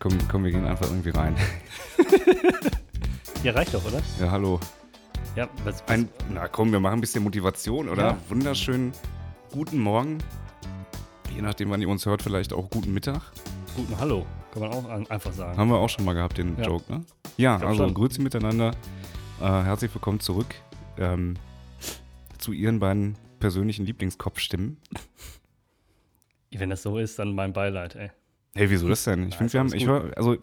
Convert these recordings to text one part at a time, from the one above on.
komm, komm, wir gehen einfach irgendwie rein. Ja, reicht doch, oder? Ja, hallo. Ja, was, was, Ein, na komm, wir machen ein bisschen Motivation, oder? Ja. Wunderschönen guten Morgen. Je nachdem, wann ihr uns hört, vielleicht auch guten Mittag. guten Hallo, kann man auch an, einfach sagen. Haben wir auch schon mal gehabt, den Ja. Joke, ne? Ja, also schon. grüezi miteinander. Äh, herzlich willkommen zurück ähm, zu Ihren beiden persönlichen Lieblingskopfstimmen. Wenn das so ist, dann mein Beileid, ey. Hey, wieso das denn? Ich Ja, finde, wir haben, ich höre, also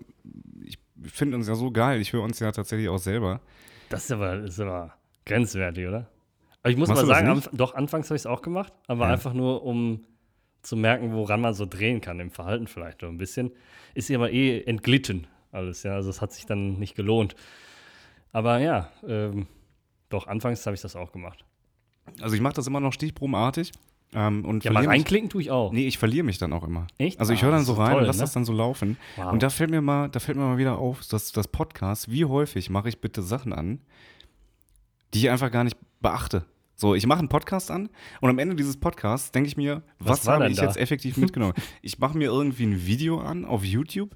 ich finde uns ja so geil. Ich höre uns ja tatsächlich auch selber. Das ist aber, ist aber grenzwertig, oder? Aber ich muss Machst mal sagen, anf doch, anfangs habe ich es auch gemacht, aber Ja. einfach nur, um zu merken, woran man so drehen kann, im Verhalten vielleicht so ein bisschen. Ist ja aber eh entglitten alles, ja. Also es hat sich dann nicht gelohnt. Aber ja, ähm, doch, anfangs habe ich das auch gemacht. Also ich mache das immer noch stichprobenartig. Ähm, und Ja, mal reinklicken tue ich auch. Nee, ich verliere mich dann auch immer. Echt? Also ich Ah, höre dann das so rein toll, und lasse ne? das dann so laufen. Wow. Und da fällt mir mal, da fällt mir mal wieder auf, dass das Podcast, wie häufig mache ich bitte Sachen an, die ich einfach gar nicht beachte. So, ich mache einen Podcast an und am Ende dieses Podcasts denke ich mir, was, war habe ich da? jetzt effektiv mitgenommen? ich mache mir irgendwie ein Video an auf YouTube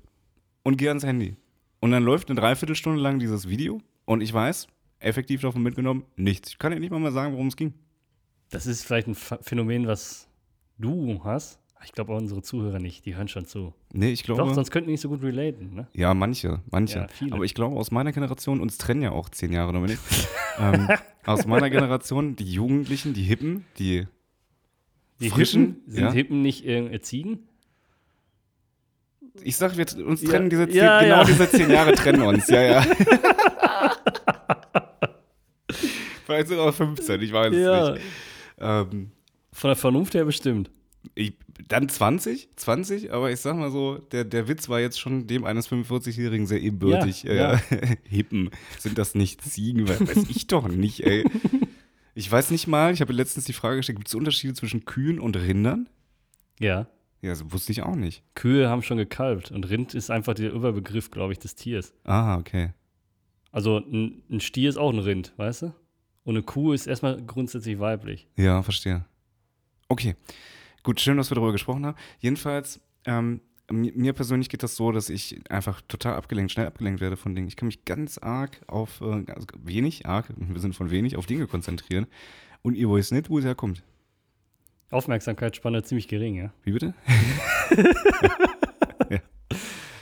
und gehe ans Handy. Und dann läuft eine Dreiviertelstunde lang dieses Video und ich weiß, effektiv davon mitgenommen, nichts. Ich kann dir nicht mal mehr sagen, worum es ging. Das ist vielleicht ein Ph- Phänomen, was du hast. Ich glaube auch unsere Zuhörer nicht, die hören schon zu. Nee, ich glaube. Doch, sonst könnten die nicht so gut relaten, ne? Ja, manche, manche. Ja. Aber ich glaube, aus meiner Generation, uns trennen ja auch zehn Jahre, Dominik. ähm, aus meiner Generation, die Jugendlichen, die Hippen, die Die Frischen, Hippen, sind ja. Hippen nicht äh, Ziegen? Ich sag, wir uns Ja, trennen diese zehn, ja, genau ja. diese zehn Jahre trennen uns, ja, ja. Vielleicht sind auch 15, ich weiß es nicht. Ähm, Von der Vernunft her bestimmt. ich, dann 20, 20, aber ich sag mal so, der, der Witz war jetzt schon dem eines 45-Jährigen sehr ebenbürtig. Ja, Ja, Hippen, sind das nicht Ziegen? Weiß weiß ich doch nicht, ey. Ich weiß nicht mal, ich habe letztens die Frage gestellt, gibt es Unterschiede zwischen Kühen und Rindern? Ja. Ja, das wusste ich auch nicht. Kühe haben schon gekalbt und Rind ist einfach der Überbegriff, glaube ich, des Tiers. Ah, okay. Also ein, ein Stier ist auch ein Rind, weißt du? Und eine Kuh ist erstmal grundsätzlich weiblich. Ja, verstehe. Okay. Gut, schön, dass wir darüber gesprochen haben. Jedenfalls, ähm, mi- mir persönlich geht das so, dass ich einfach total abgelenkt, schnell abgelenkt werde von Dingen. Ich kann mich ganz arg auf, äh, also wenig, arg, wir sind von wenig, auf Dinge konzentrieren. Und ihr wisst nicht, wo es herkommt. Aufmerksamkeitsspanne ziemlich gering, ja? Wie bitte?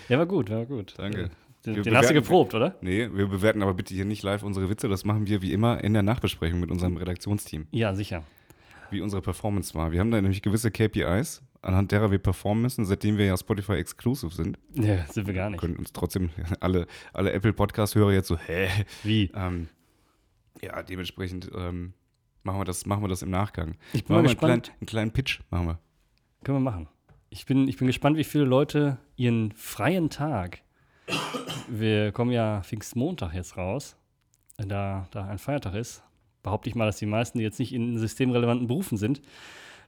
Ja, war gut, war gut. Danke. Den, den hast du bewerten- geprobt, oder? Nee, wir bewerten aber bitte hier nicht live unsere Witze. Das machen wir wie immer in der Nachbesprechung mit unserem Redaktionsteam, Ja, sicher. wie unsere Performance war. Wir haben da nämlich gewisse KPIs, anhand derer wir performen müssen, seitdem wir ja Spotify exclusive sind. Ja, sind wir gar nicht. können uns trotzdem alle, alle Apple Podcast-Hörer jetzt so, hä? Wie? Ähm, ja, dementsprechend ähm, machen, wir das, machen wir das im Nachgang. Ich bin mal Machen wir einen kleinen, gespannt. einen kleinen Pitch, machen wir. Können wir machen. Ich bin, ich bin gespannt, wie viele Leute ihren freien Tag, wir kommen ja Pfingstmontag jetzt raus, da, da ein Feiertag ist, behaupte ich mal, dass die meisten, die jetzt nicht in systemrelevanten Berufen sind,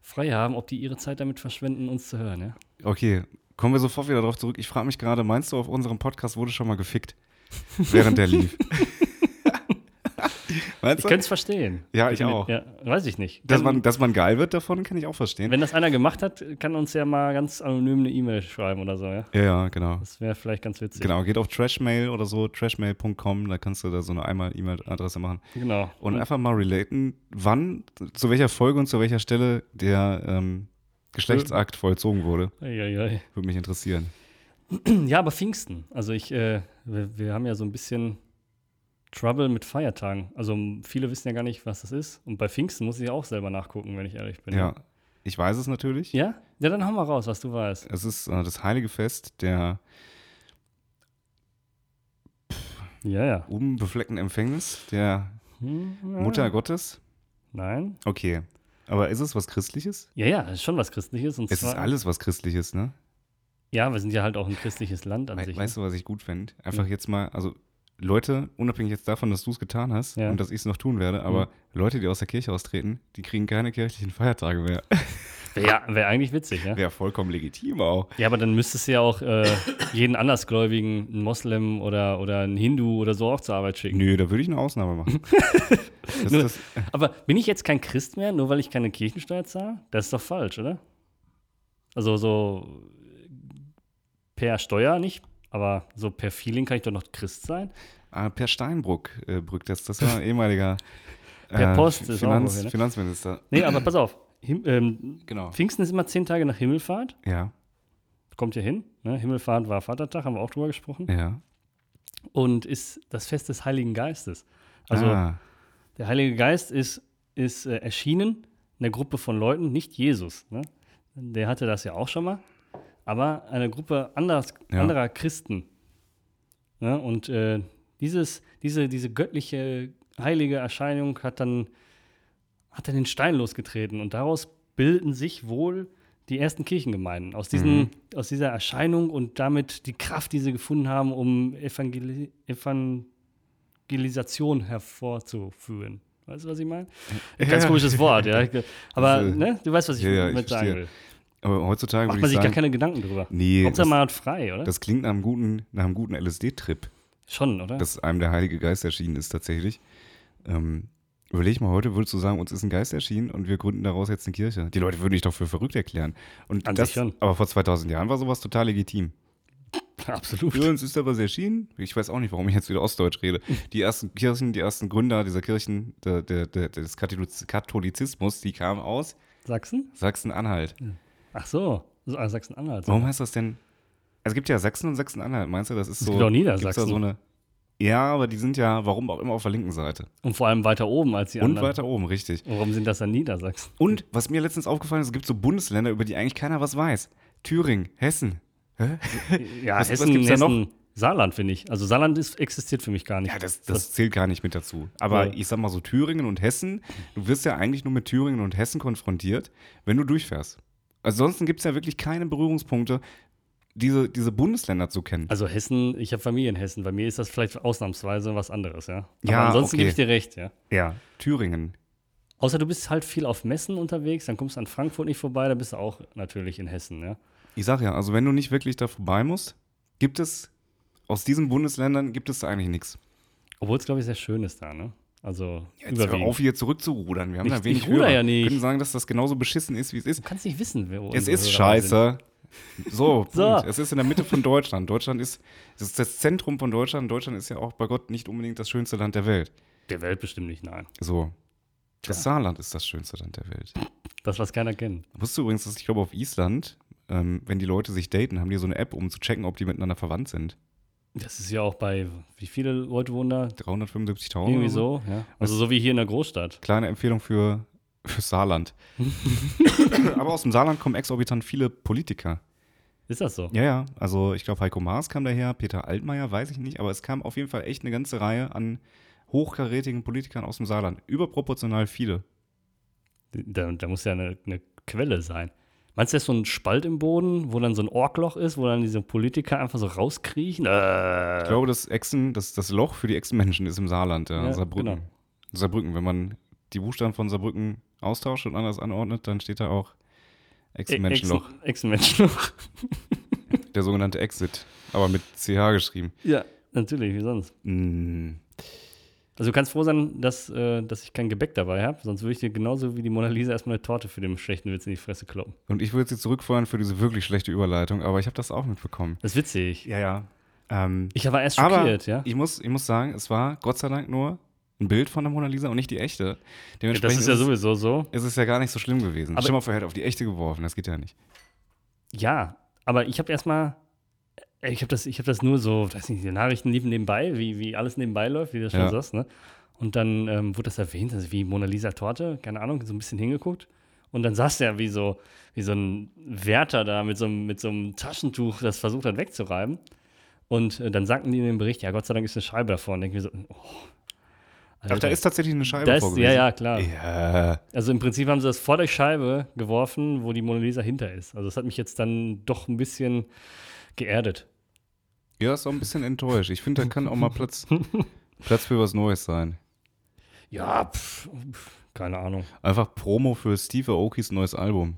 frei haben, ob die ihre Zeit damit verschwenden, uns zu hören. Ja? Okay, kommen wir sofort wieder darauf zurück. Ich frage mich gerade, meinst du, auf unserem Podcast wurde schon mal gefickt, während der lief? meinst Ich könnte es verstehen. Ja, ich auch. Ja, weiß ich nicht. Dass man, dass man geil wird davon, kann ich auch verstehen. wenn das einer gemacht hat, kann uns ja mal ganz anonym eine E-Mail schreiben oder so. Ja? ja, ja, genau. Das wäre vielleicht ganz witzig. Genau, geht auf Trashmail oder so, trashmail.com, da kannst du da so eine einmal E-Mail-Adresse machen. Genau. Und einfach mal relaten, wann, zu welcher Folge und zu welcher Stelle der ähm, Geschlechtsakt vollzogen wurde. Eieiei. Würde mich interessieren. Ja, aber Pfingsten. Also ich, äh, wir, wir haben ja so ein bisschen Trouble mit Feiertagen. Also viele wissen ja gar nicht, was das ist. Und bei Pfingsten muss ich auch selber nachgucken, wenn ich ehrlich bin. Ja, ich weiß es natürlich. Ja? Ja, dann hau mal raus, was du weißt. Es ist äh, das heilige Fest der Ja, ja. unbefleckten Empfängnis der Hm, ja. Mutter Gottes. Nein. Okay. Aber ist es was Christliches? Ja, ja, ist schon was Christliches. Und Es ist alles was Christliches, ne? Ja, wir sind ja halt auch ein christliches Land an We sich. weißt du, was ich gut fände? Einfach jetzt mal, also Leute, unabhängig jetzt davon, dass du es getan hast Ja. und dass ich es noch tun werde, aber Leute, die aus der Kirche austreten, die kriegen keine kirchlichen Feiertage mehr. Wäre wär eigentlich witzig, ja? Wäre vollkommen legitim auch. Ja, aber dann müsstest du ja auch äh, jeden Andersgläubigen, einen Moslem oder, oder einen Hindu oder so auch zur Arbeit schicken. Nö, da würde ich eine Ausnahme machen. Nur- Aber bin ich jetzt kein Christ mehr, nur weil ich keine Kirchensteuer zahle? Das ist doch falsch, oder? Also so per Steuer nicht Aber so per Feeling kann ich doch noch Christ sein. Ah, per Steinbrück äh, Brück, das, das war ein ehemaliger Per äh, Post ist auch Finanz, okay, ne? Finanzminister. Nee, aber pass auf. Him ähm, Genau. Pfingsten ist immer zehn Tage nach Himmelfahrt. Ja, Kommt ihr hin. Ne? Himmelfahrt war Vatertag, haben wir auch drüber gesprochen. ja. Und ist das Fest des Heiligen Geistes. Also ah, der Heilige Geist ist, ist äh, erschienen einer Gruppe von Leuten, nicht Jesus. Ne? Der hatte das ja auch schon mal. Aber eine Gruppe anders, Ja. anderer Christen. Ne? Und äh, dieses, diese, diese göttliche, heilige Erscheinung hat dann, hat dann den Stein losgetreten. Und daraus bilden sich wohl die ersten Kirchengemeinden. Aus, diesen, Mhm. aus dieser Erscheinung und damit die Kraft, die sie gefunden haben, um Evangeli Evangelisation hervorzuführen. Weißt du, was ich meine? Ja, Ganz ja. komisches Wort, ja. Aber äh, ne, du weißt, was ich ja, ja, ich damit sagen verstehe. will. Aber heutzutage Macht man ich sich sagen, gar keine Gedanken drüber. nee, Hauptsache das, man hat frei, oder? das klingt nach einem guten, nach einem guten LSD-Trip, Schon, oder? dass einem der Heilige Geist erschienen ist tatsächlich. Ähm, überleg mal, heute würdest du sagen, uns ist ein Geist erschienen und wir gründen daraus jetzt eine Kirche. Die Leute würden dich doch für verrückt erklären. Und An das, sich schon. aber vor 2000 Jahren war sowas total legitim. Absolut. Für uns ist da was erschienen. Ich weiß auch nicht, warum ich jetzt wieder Ostdeutsch rede. Die ersten Kirchen, die ersten Gründer dieser Kirchen, der, der, der, des Katholiz- Katholizismus, die kamen aus Sachsen? Sachsen-Anhalt. Ach so, so ah, Sachsen-Anhalt. Warum heißt das denn? Es gibt ja Sachsen und Sachsen-Anhalt. Meinst du, das ist so. gibt auch Niedersachsen. So eine, ja, aber die sind ja, warum auch immer, auf der linken Seite. Und vor allem weiter oben als die Und anderen. weiter oben, richtig. Und Warum sind das dann Niedersachsen? Und was mir letztens aufgefallen ist, es gibt so Bundesländer, über die eigentlich keiner was weiß. Thüringen, Hessen. Hä? Ja, Was- was Hessen, gibt's da noch? Hessen, Saarland, finde ich. Also Saarland ist, existiert für mich gar nicht. Ja, das, das zählt gar nicht mit dazu. Aber Ja. ich sag mal so, Thüringen und Hessen, du wirst ja eigentlich nur mit Thüringen und Hessen konfrontiert, wenn du durchfährst. Ansonsten gibt es ja wirklich keine Berührungspunkte, diese, diese Bundesländer zu kennen. Also Hessen, ich habe Familie in Hessen. Bei mir ist das vielleicht ausnahmsweise was anderes, ja. Ja, Aber ansonsten okay. gebe ich dir recht, ja. ja, Thüringen. Außer du bist halt viel auf Messen unterwegs, dann kommst du an Frankfurt nicht vorbei, da bist du auch natürlich in Hessen, ja. Ich sag ja, also wenn du nicht wirklich da vorbei musst, gibt es aus diesen Bundesländern gibt es da eigentlich nichts. Obwohl es, glaube ich, sehr schön ist da, ne? Also Jetzt hör auf, hier zurückzurudern. Wir haben Ich- da wenig ich ruder Hörer. ja nicht. Wir können sagen, dass das genauso beschissen ist, wie es ist. Du kannst nicht wissen, wer Es ist Hörer scheiße. So, So. Es ist in der Mitte von Deutschland. Deutschland ist, es ist das Zentrum von Deutschland. Deutschland ist ja auch bei Gott nicht unbedingt das schönste Land der Welt. Der Welt bestimmt nicht, nein. So. Das Saarland ist das schönste Land der Welt. Das, was keiner kennt. Wusstest du übrigens, dass ich glaube, auf Island, ähm, wenn die Leute sich daten, haben die so eine App, um zu checken, ob die miteinander verwandt sind. Das ist ja auch bei, wie viele Leute wohnen da? 375.000. Irgendwie so, ja. Also so wie hier in der Großstadt. Kleine Empfehlung für, für Saarland. Aber aus dem Saarland kommen exorbitant viele Politiker. Ist das so? Ja, ja. Also ich glaube, Heiko Maas kam daher, Peter Altmaier, weiß ich nicht, aber es kam auf jeden Fall echt eine ganze Reihe an hochkarätigen Politikern aus dem Saarland. Überproportional viele. Da, da muss ja eine, eine Quelle sein. Meinst du, das ist so ein Spalt im Boden, wo dann so ein Orkloch ist, wo dann diese Politiker einfach so rauskriechen? Äh, Ich glaube, das Echsen, das, das Loch für die Echsenmenschen ist im Saarland, ja, Ja, Saarbrücken. genau. Saarbrücken, wenn man die Buchstaben von Saarbrücken austauscht und anders anordnet, dann steht da auch Echsenmenschenloch. Echsen- Echsenmenschenloch. Der sogenannte Exit, aber mit CH geschrieben. ja, natürlich, wie sonst. Mm, Also du kannst froh sein, dass, äh, dass ich kein Gebäck dabei habe, sonst würde ich dir genauso wie die Mona Lisa erstmal eine Torte für den schlechten Witz in die Fresse kloppen. Und ich würde sie zurückfeuern für diese wirklich schlechte Überleitung, aber ich habe das auch mitbekommen. Das ist witzig. Ja, ja. Ähm, Ich war erst aber schockiert, ja. ich, muss, ich muss sagen, es war Gott sei Dank nur ein Bild von der Mona Lisa und nicht die echte. ja. Dementsprechend Das ist ja es- sowieso so. ist es ja gar nicht so schlimm gewesen. Aber- mal vor, er hätte auf die echte geworfen, das geht ja nicht. Ja, aber ich habe erstmal, ich habe das, ich habe das nur so, weiß nicht, die Nachrichten liefen nebenbei, wie, wie alles nebenbei läuft, wie du das schon Ja. sagst, ne? Und dann ähm, wurde das erwähnt, also wie Mona Lisa Torte, keine Ahnung, so ein bisschen hingeguckt. Und dann saß der wie so, wie so ein Wärter da mit so, einem- mit so einem Taschentuch, das versucht hat wegzureiben. Und äh, dann sagten die in dem Bericht, ja, Gott sei Dank ist eine Scheibe davor. Und denke mir so, oh. Ach, da ist tatsächlich eine Scheibe das, vor ja, ja, klar. Ja, Also im Prinzip haben sie das vor der Scheibe geworfen, wo die Mona Lisa hinter ist. Also das hat mich jetzt dann doch ein bisschen geerdet. Ja, ist auch ein bisschen enttäuscht. Ich finde, da kann auch mal Platz, Platz für was Neues sein. Ja, pff, pff, keine Ahnung. Einfach Promo für Steve Aokis neues Album.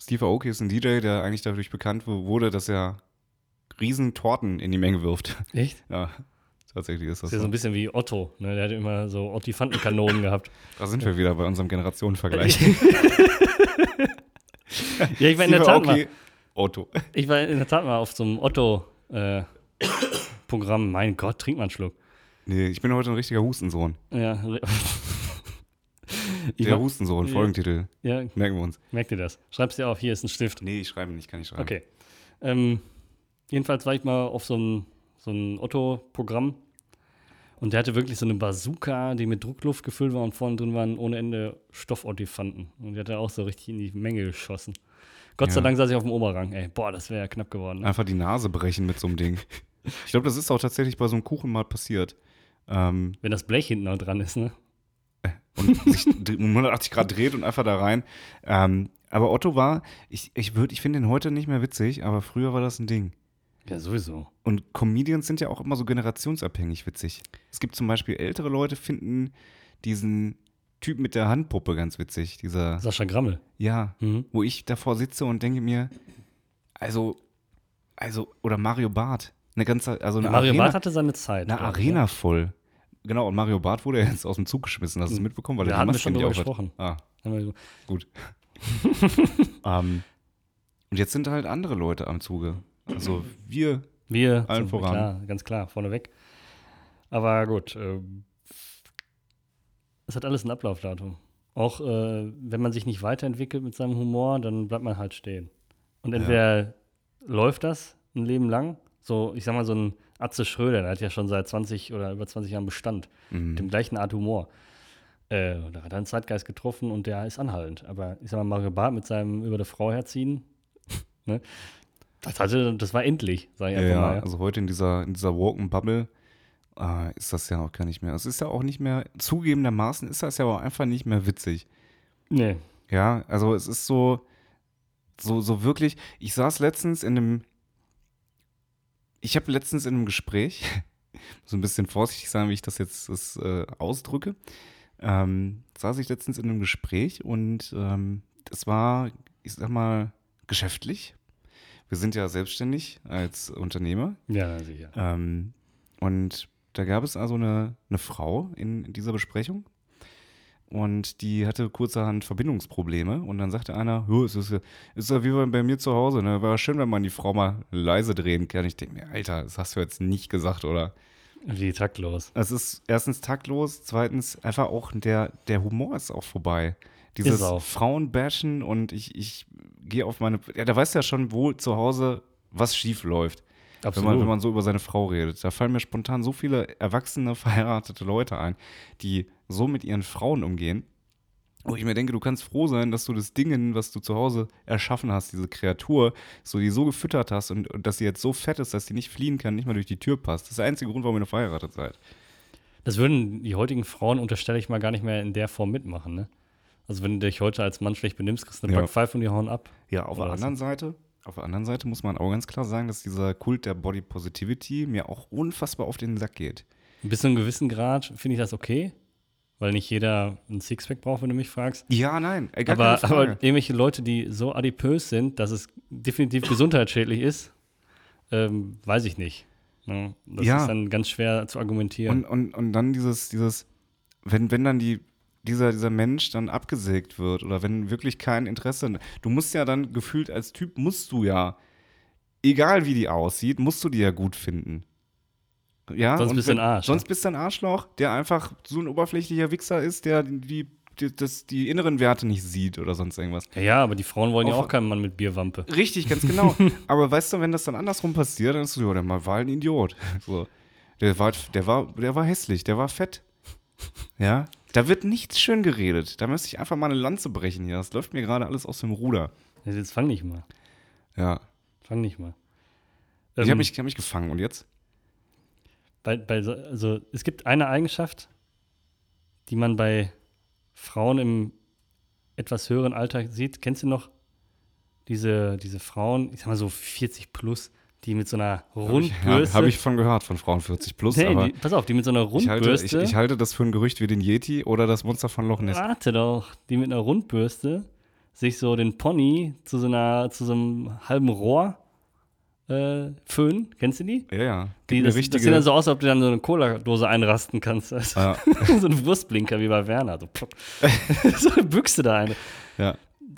Steve Aoki ist ein DJ, der eigentlich dadurch bekannt wu- wurde, dass er riesen Torten in die Menge wirft. Echt? Ja, tatsächlich ist das ist ja so ein bisschen wie Otto. Ne? Der hat immer so Ottifantenkanonen gehabt. Da sind wir wieder bei unserem Generationenvergleich. Ja, ich war in der Tat mal, Otto. ich war in der Tat mal auf so einem Otto, äh, Programm. Mein Gott, trink mal einen Schluck. Nee, ich bin heute ein richtiger Hustensohn. Ja. Ich Der Hustensohn, Ja. Folgentitel. ja, Merken wir uns. merkt ihr das? Schreib's dir auf, hier ist ein Stift. Nee, ich schreibe nicht, kann ich schreiben. Okay. Ähm, jedenfalls war ich mal auf so ein, so Otto-Programm und der hatte wirklich so eine Bazooka, die mit Druckluft gefüllt war und vorne drin waren ohne Ende Stoffolifanten. Und die hat er auch so richtig in die Menge geschossen. Gott sei Ja. Dank saß ich auf dem Oberrang. Ey, boah, das wäre ja knapp geworden. Ne? Einfach die Nase brechen mit so einem Ding. Ich glaube, das ist auch tatsächlich bei so einem Kuchen mal passiert. Ähm, Wenn das Blech hinten noch dran ist, ne? und sich d- um 180 Grad dreht und einfach da rein. Ähm, aber Otto war, ich, ich, würd- ich finde ihn heute nicht mehr witzig, aber früher war das ein Ding. Ja, sowieso. Und Comedians sind ja auch immer so generationsabhängig witzig. Es gibt zum Beispiel ältere Leute, finden diesen Typ mit der Handpuppe ganz witzig. Dieser, Sascha Grammel. ja, Mhm. wo ich davor sitze und denke mir, also, also, oder Mario Barth. Eine ganze, also eine Mario Arena, Barth hatte seine Zeit. eine glaub ich, Arena voll. Genau, und Mario Barth wurde ja jetzt aus dem Zug geschmissen. Hast du es mitbekommen? Weil er die Maske schon nicht drüber aufhat. gesprochen. Ah, Ja? So- gut. ähm, und jetzt sind halt andere Leute am Zuge. Also wir. Wir, Allen voran. Klar, ganz klar, vorneweg. Aber gut, ähm, es hat alles ein Ablaufdatum. Auch äh, wenn man sich nicht weiterentwickelt mit seinem Humor, dann bleibt man halt stehen. Und entweder läuft das ein Leben lang, so, ich sag mal, so ein Atze Schröder, der hat ja schon seit 20 oder über 20 Jahren Bestand, mit dem gleichen Art Humor. Äh, da hat er einen Zeitgeist getroffen und der ist anhaltend. Aber ich sag mal, Mario Barth mit seinem über der Frau herziehen, ne? Das, hatte, das war endlich, sag ich einfach ja, mal. Ja. also heute in dieser, in dieser Woken Bubble äh, ist das ja auch gar nicht mehr. Es ist ja auch nicht mehr, zugegebenermaßen ist das ja auch einfach nicht mehr witzig. Nee. Ja, also es ist so, so, so wirklich, ich saß letztens in einem, ich habe letztens in einem Gespräch, so ein bisschen vorsichtig sein, wie ich das jetzt das, äh, ausdrücke, ähm, saß ich letztens in einem Gespräch und ähm, es war, ich sag mal, geschäftlich. Wir sind ja selbstständig als Unternehmer Ja, sicher. ähm, und da gab es also eine, eine Frau in, in dieser Besprechung und die hatte kurzerhand Verbindungsprobleme und dann sagte einer, "Jo, es ist, ja- ist ja wie bei- mir zu Hause, ne? War schön, wenn man die Frau mal leise drehen kann. Ich denke mir, Alter, das hast du jetzt nicht gesagt, oder? Wie taktlos. Es ist erstens taktlos, zweitens einfach auch der, der Humor ist auch vorbei. Dieses. Frauenbashen und ich, ich gehe auf meine, ja, da weißt du ja schon, wo zu Hause was schief läuft. Wenn man, wenn man so über seine Frau redet. Da fallen mir spontan so viele erwachsene, verheiratete Leute ein, die so mit ihren Frauen umgehen. Wo ich mir denke, du kannst froh sein, dass du das Ding, was du zu Hause erschaffen hast, diese Kreatur, so die so gefüttert hast und, und dass sie jetzt so fett ist, dass sie nicht fliehen kann, nicht mal durch die Tür passt. Das ist der einzige Grund, warum ihr noch verheiratet seid. Das würden die heutigen Frauen, unterstelle ich mal, gar nicht mehr in der Form mitmachen, ne? Also wenn du dich heute als Mann schlecht benimmst, kriegst du eine Ja. Backpfeife und die hauen ab. Ja, auf der anderen Seite, auf der anderen Seite muss man auch ganz klar sagen, dass dieser Kult der Body Positivity mir auch unfassbar auf den Sack geht. Bis zu einem gewissen Grad finde ich das okay, weil nicht jeder ein Sixpack braucht, wenn du mich fragst. Ja, nein, Aber, aber irgendwelche Leute, die so adipös sind, dass es definitiv gesundheitsschädlich ist, ähm, weiß ich nicht. Ne? Das Ja. ist dann ganz schwer zu argumentieren. Und, und, und dann dieses, dieses, wenn, wenn dann die, dieser, dieser Mensch dann abgesägt wird oder wenn wirklich kein Interesse, du musst ja dann gefühlt als Typ, musst du ja, egal wie die aussieht, musst du die ja gut finden. Ja, Sonst bist du ein Arsch, Sonst bist du ein Arschloch, der einfach so ein oberflächlicher Wichser ist, der die, die, das, die inneren Werte nicht sieht oder sonst irgendwas. ja, ja, aber die Frauen wollen ja Auf- auch keinen Mann mit Bierwampe. Richtig, ganz genau. Aber weißt du, wenn das dann andersrum passiert, dann ist so, ja, der war ein Idiot. So. Der, war, der, war, der war hässlich, der war fett. Ja, da wird nichts schön geredet. Da müsste ich einfach mal eine Lanze brechen hier. Das läuft mir gerade alles aus dem Ruder. Jetzt fang nicht mal. Ja. Fang nicht mal. Ich Ähm, habe mich, ich hab mich gefangen und jetzt? bei, bei, so- also es gibt eine Eigenschaft, die man bei Frauen im etwas höheren Alter sieht. Kennst du noch diese, diese Frauen, ich sag mal so 40 plus, die mit so einer Habe ich, Rundbürste. ja, hab ich von gehört, von Frauen 40 plus. nee, aber die, pass auf, die mit so einer ich, halte, Rundbürste. ich, ich halte das für ein Gerücht wie den Yeti oder das Monster von Loch Ness. Warte doch, die mit einer Rundbürste sich so den Pony zu so einer, zu so einem halben Rohr äh, föhnen. Kennst du die? Ja, ja. Die, Gibt das, eine das sieht dann richtige. so aus, als ob du dann so eine Cola-Dose einrasten kannst. Also, Ja. so ein Wurstblinker wie bei Werner. So, so eine Büchse da eine. ja.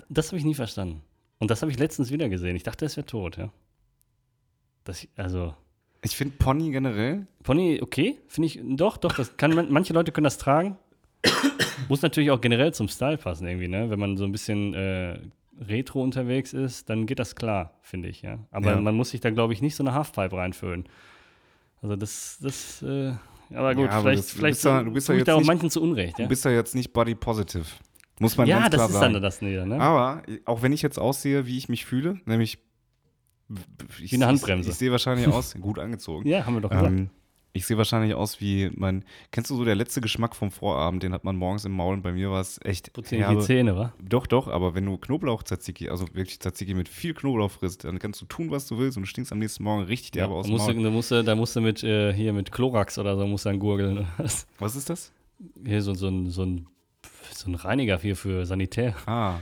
Das habe ich nie verstanden. Und das habe ich letztens wieder gesehen. Ich dachte, es wäre tot, ja. Das, also, Ich finde Pony generell. Pony, okay, finde ich, doch, doch, das kann man, manche Leute können das tragen. Muss natürlich auch generell zum Style passen irgendwie, ne? Wenn man so ein bisschen äh, retro unterwegs ist, dann geht das klar, finde ich, ja. Aber Ja. man muss sich da, glaube ich, nicht so eine Halfpipe reinfüllen. Also das, das, äh, aber gut, Ja, aber vielleicht, das- du vielleicht bist da- du bist da jetzt da auch nicht- manchen zu Unrecht, ja. Du bist ja jetzt nicht body positive. Muss man ja, ganz das klar ist sagen. dann das wieder, ne? Aber auch wenn ich jetzt aussehe, wie ich mich fühle, nämlich ich, Wie eine Handbremse. Ich, ich sehe wahrscheinlich aus, gut angezogen. Ja, haben wir doch gesagt. Ähm, ich sehe wahrscheinlich aus wie mein. Kennst du so der letzte Geschmack vom Vorabend? Den hat man morgens im Maul und bei mir war es echt. Putzen die Zähne, wa? Doch, doch, aber wenn du Knoblauch-Tzatziki, also wirklich Tzatziki mit viel Knoblauch frisst, dann kannst du tun, was du willst und du stinkst am nächsten Morgen richtig Ja, derbe da, aus dem musst du, Maul. da, musst du, da musst du mit, äh, hier mit Chlorax oder so, musst du dann gurgeln. oder was? Was ist das? Hier so, so, ein, so, ein, so ein Reiniger hier für Sanitär. Ah.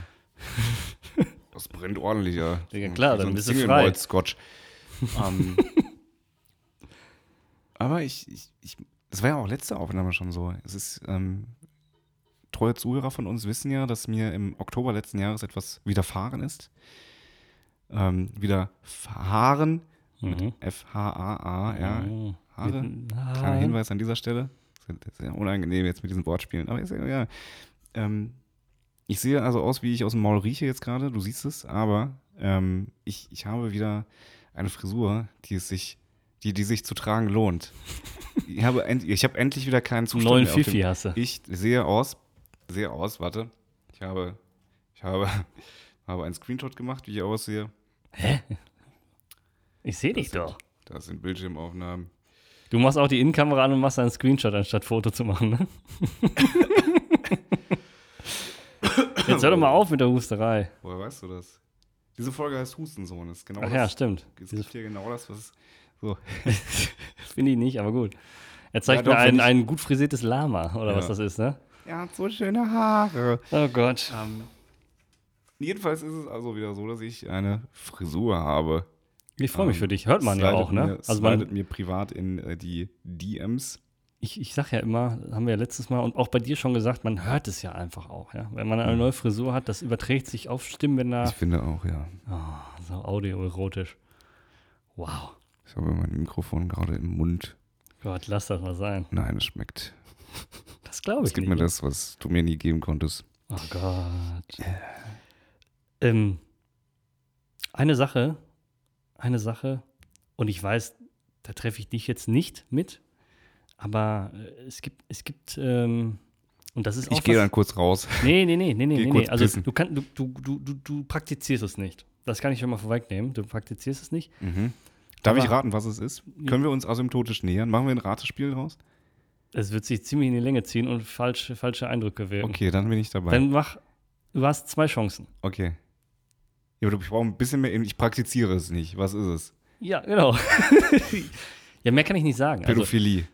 Das brennt ordentlich, ja. Ja, klar, dann bist du frei. Malt Scotch. ähm, aber ich, ich, ich, es war ja auch letzte Aufnahme schon so. Es ist, ähm, treue Zuhörer von uns wissen ja, dass mir im Oktober letzten Jahres etwas widerfahren ist. Ähm, widerfahren mit Mhm. F-H-A-A, ja. Mhm. Haare. Mit- Kleiner. Hinweis an dieser Stelle. Sehr, sehr unangenehm jetzt mit diesen Wortspielen. Aber ist ja, ja. Ähm, ich sehe also aus, wie ich aus dem Maul rieche jetzt gerade. Du siehst es. Aber ähm, ich, ich habe wieder eine Frisur, die es sich, die, die sich zu tragen lohnt. ich habe, ich habe endlich wieder keinen Zustand Neuen mehr Fifi hast du. Ich sehe aus, sehe aus, warte. Ich habe, ich habe, habe einen Screenshot gemacht, wie ich aussehe. Ich sehe dich doch. Das sind Bildschirmaufnahmen. Du machst auch die Innenkamera an und machst einen Screenshot, anstatt Foto zu machen, ne? Jetzt hör doch mal auf mit der Husterei. Woher weißt du das? Diese Folge heißt Hustensohn. Ist genau Ach das. ja, stimmt. Es gibt hier genau das, was. So. finde ich nicht, aber gut. Er zeigt Ja, doch, mir ein, ein gut frisiertes Lama, oder Ja. was das ist, ne? Er hat so schöne Haare. Oh Gott. Ähm, jedenfalls ist es also wieder so, dass ich eine Frisur habe. Ich freue mich Ähm, für dich. Hört man ja auch, ne? Mir, Also man, mir privat in äh, die DMs. Ich, ich sag ja immer, haben wir ja letztes Mal und auch bei dir schon gesagt, man hört es ja einfach auch, ja. Wenn man eine neue Frisur hat, das überträgt sich auf Stimmbänder. Ich finde auch, ja. Oh, so audioerotisch. Wow. Ich habe mein Mikrofon gerade im Mund. Gott, lass das mal sein. Nein, es schmeckt. Das glaube ich Es gibt nicht. mir das, was du mir nie geben konntest. Oh Gott. Ähm, eine Sache, eine Sache, und ich weiß, da treffe ich dich jetzt nicht mit, aber äh, es gibt, es gibt, ähm, und das ist auch Ich gehe dann kurz raus. Nee, nee, nee, nee, nee, nee, nee. Also pissen. du, kann, du, du, du, du, praktizierst es nicht. Das kann ich schon mal vorwegnehmen. Du praktizierst es nicht. Mhm. Darf Aber- ich raten, was es ist? Können wir uns asymptotisch nähern? Machen wir ein Ratespiel raus? Es wird sich ziemlich in die Länge ziehen und falsche, falsche Eindrücke wirken. Okay, dann bin ich dabei. Dann mach, du hast zwei Chancen. Okay. Ja, aber ich brauche ein bisschen mehr. Ich praktiziere es nicht. Was ist es? Ja, genau. ja, mehr kann ich nicht sagen. Also, Pädophilie.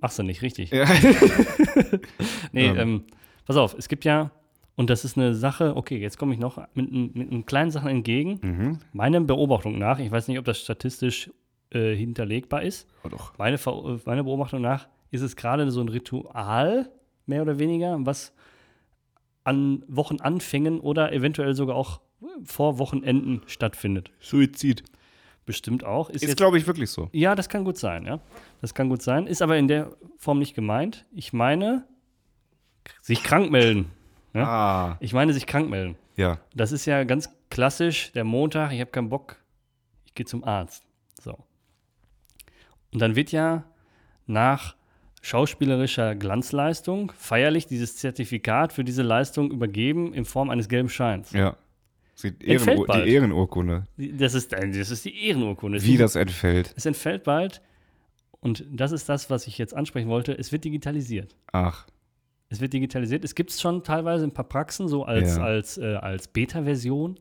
Ach so, nicht richtig. ja. Nee, Ähm. ähm, pass auf, es gibt ja, und das ist eine Sache, okay, jetzt komme ich noch mit, mit einem kleinen Sachen entgegen. mhm. Meiner Beobachtung nach, ich weiß nicht, ob das statistisch äh, hinterlegbar ist, Oh, doch. meine, äh, meiner Beobachtung nach ist es gerade so ein Ritual, mehr oder weniger, was an Wochenanfängen oder eventuell sogar auch vor Wochenenden stattfindet. Suizid. Bestimmt auch. Ist, Ist, glaube ich, wirklich so. ja, das kann gut sein, ja. Das kann gut sein. Ist aber in der Form nicht gemeint. Ich meine, sich krank melden. Ja? Ah. Ich meine, sich krank melden. Ja. Das ist ja ganz klassisch, der Montag, ich habe keinen Bock, ich gehe zum Arzt. So. Und dann wird ja nach schauspielerischer Glanzleistung feierlich dieses Zertifikat für diese Leistung übergeben in Form eines gelben Scheins. Ja. Ehrenur bald. die Ehrenurkunde. Das ist, das ist die Ehrenurkunde. Wie das entfällt. Es entfällt bald und das ist das, was ich jetzt ansprechen wollte. Es wird digitalisiert. Ach. Es wird digitalisiert. Es gibt es schon teilweise ein paar Praxen, so als, Ja. als, äh, als Beta-Version.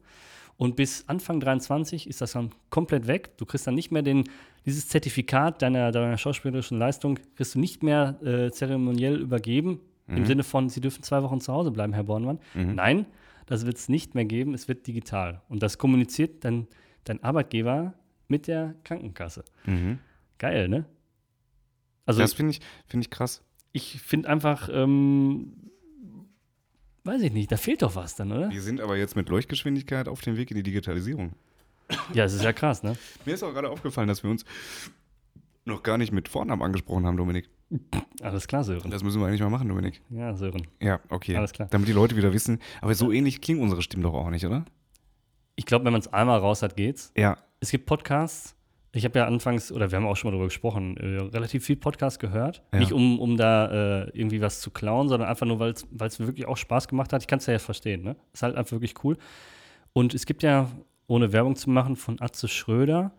Und bis Anfang 23 ist das dann komplett weg. Du kriegst dann nicht mehr den, dieses Zertifikat deiner, deiner schauspielerischen Leistung, kriegst du nicht mehr äh, zeremoniell übergeben. Im Sinne von, Sie dürfen zwei Wochen zu Hause bleiben, Herr Bornmann. Nein, das wird es nicht mehr geben. Es wird digital. Und das kommuniziert dann dein Arbeitgeber mit der Krankenkasse. Mhm. Geil, ne? Also das finde ich, find ich krass. ich finde einfach, ähm, weiß ich nicht, da fehlt doch was dann, oder? Wir sind aber jetzt mit Leuchtgeschwindigkeit auf dem Weg in die Digitalisierung. Ja, es ist ja krass, ne? Mir ist auch gerade aufgefallen, dass wir uns noch gar nicht mit Vornamen angesprochen haben, Dominik. Alles klar, Sören. Das müssen wir eigentlich mal machen, Dominik. Ja, Sören. Ja, okay. Alles klar. Damit die Leute wieder wissen. Aber so ähnlich klingen unsere Stimmen doch auch nicht, oder? Ich glaube, wenn man es einmal raus hat, geht's. Ja. Es gibt Podcasts. Ich habe ja anfangs, oder wir haben auch schon mal darüber gesprochen, äh, relativ viel Podcast gehört. Ja. Nicht um, um da äh, irgendwie was zu klauen, sondern einfach nur, weil es wirklich auch Spaß gemacht hat. Ich kann es ja jetzt verstehen, ne? Ist halt einfach wirklich cool. Und es gibt ja, ohne Werbung zu machen, von Atze Schröder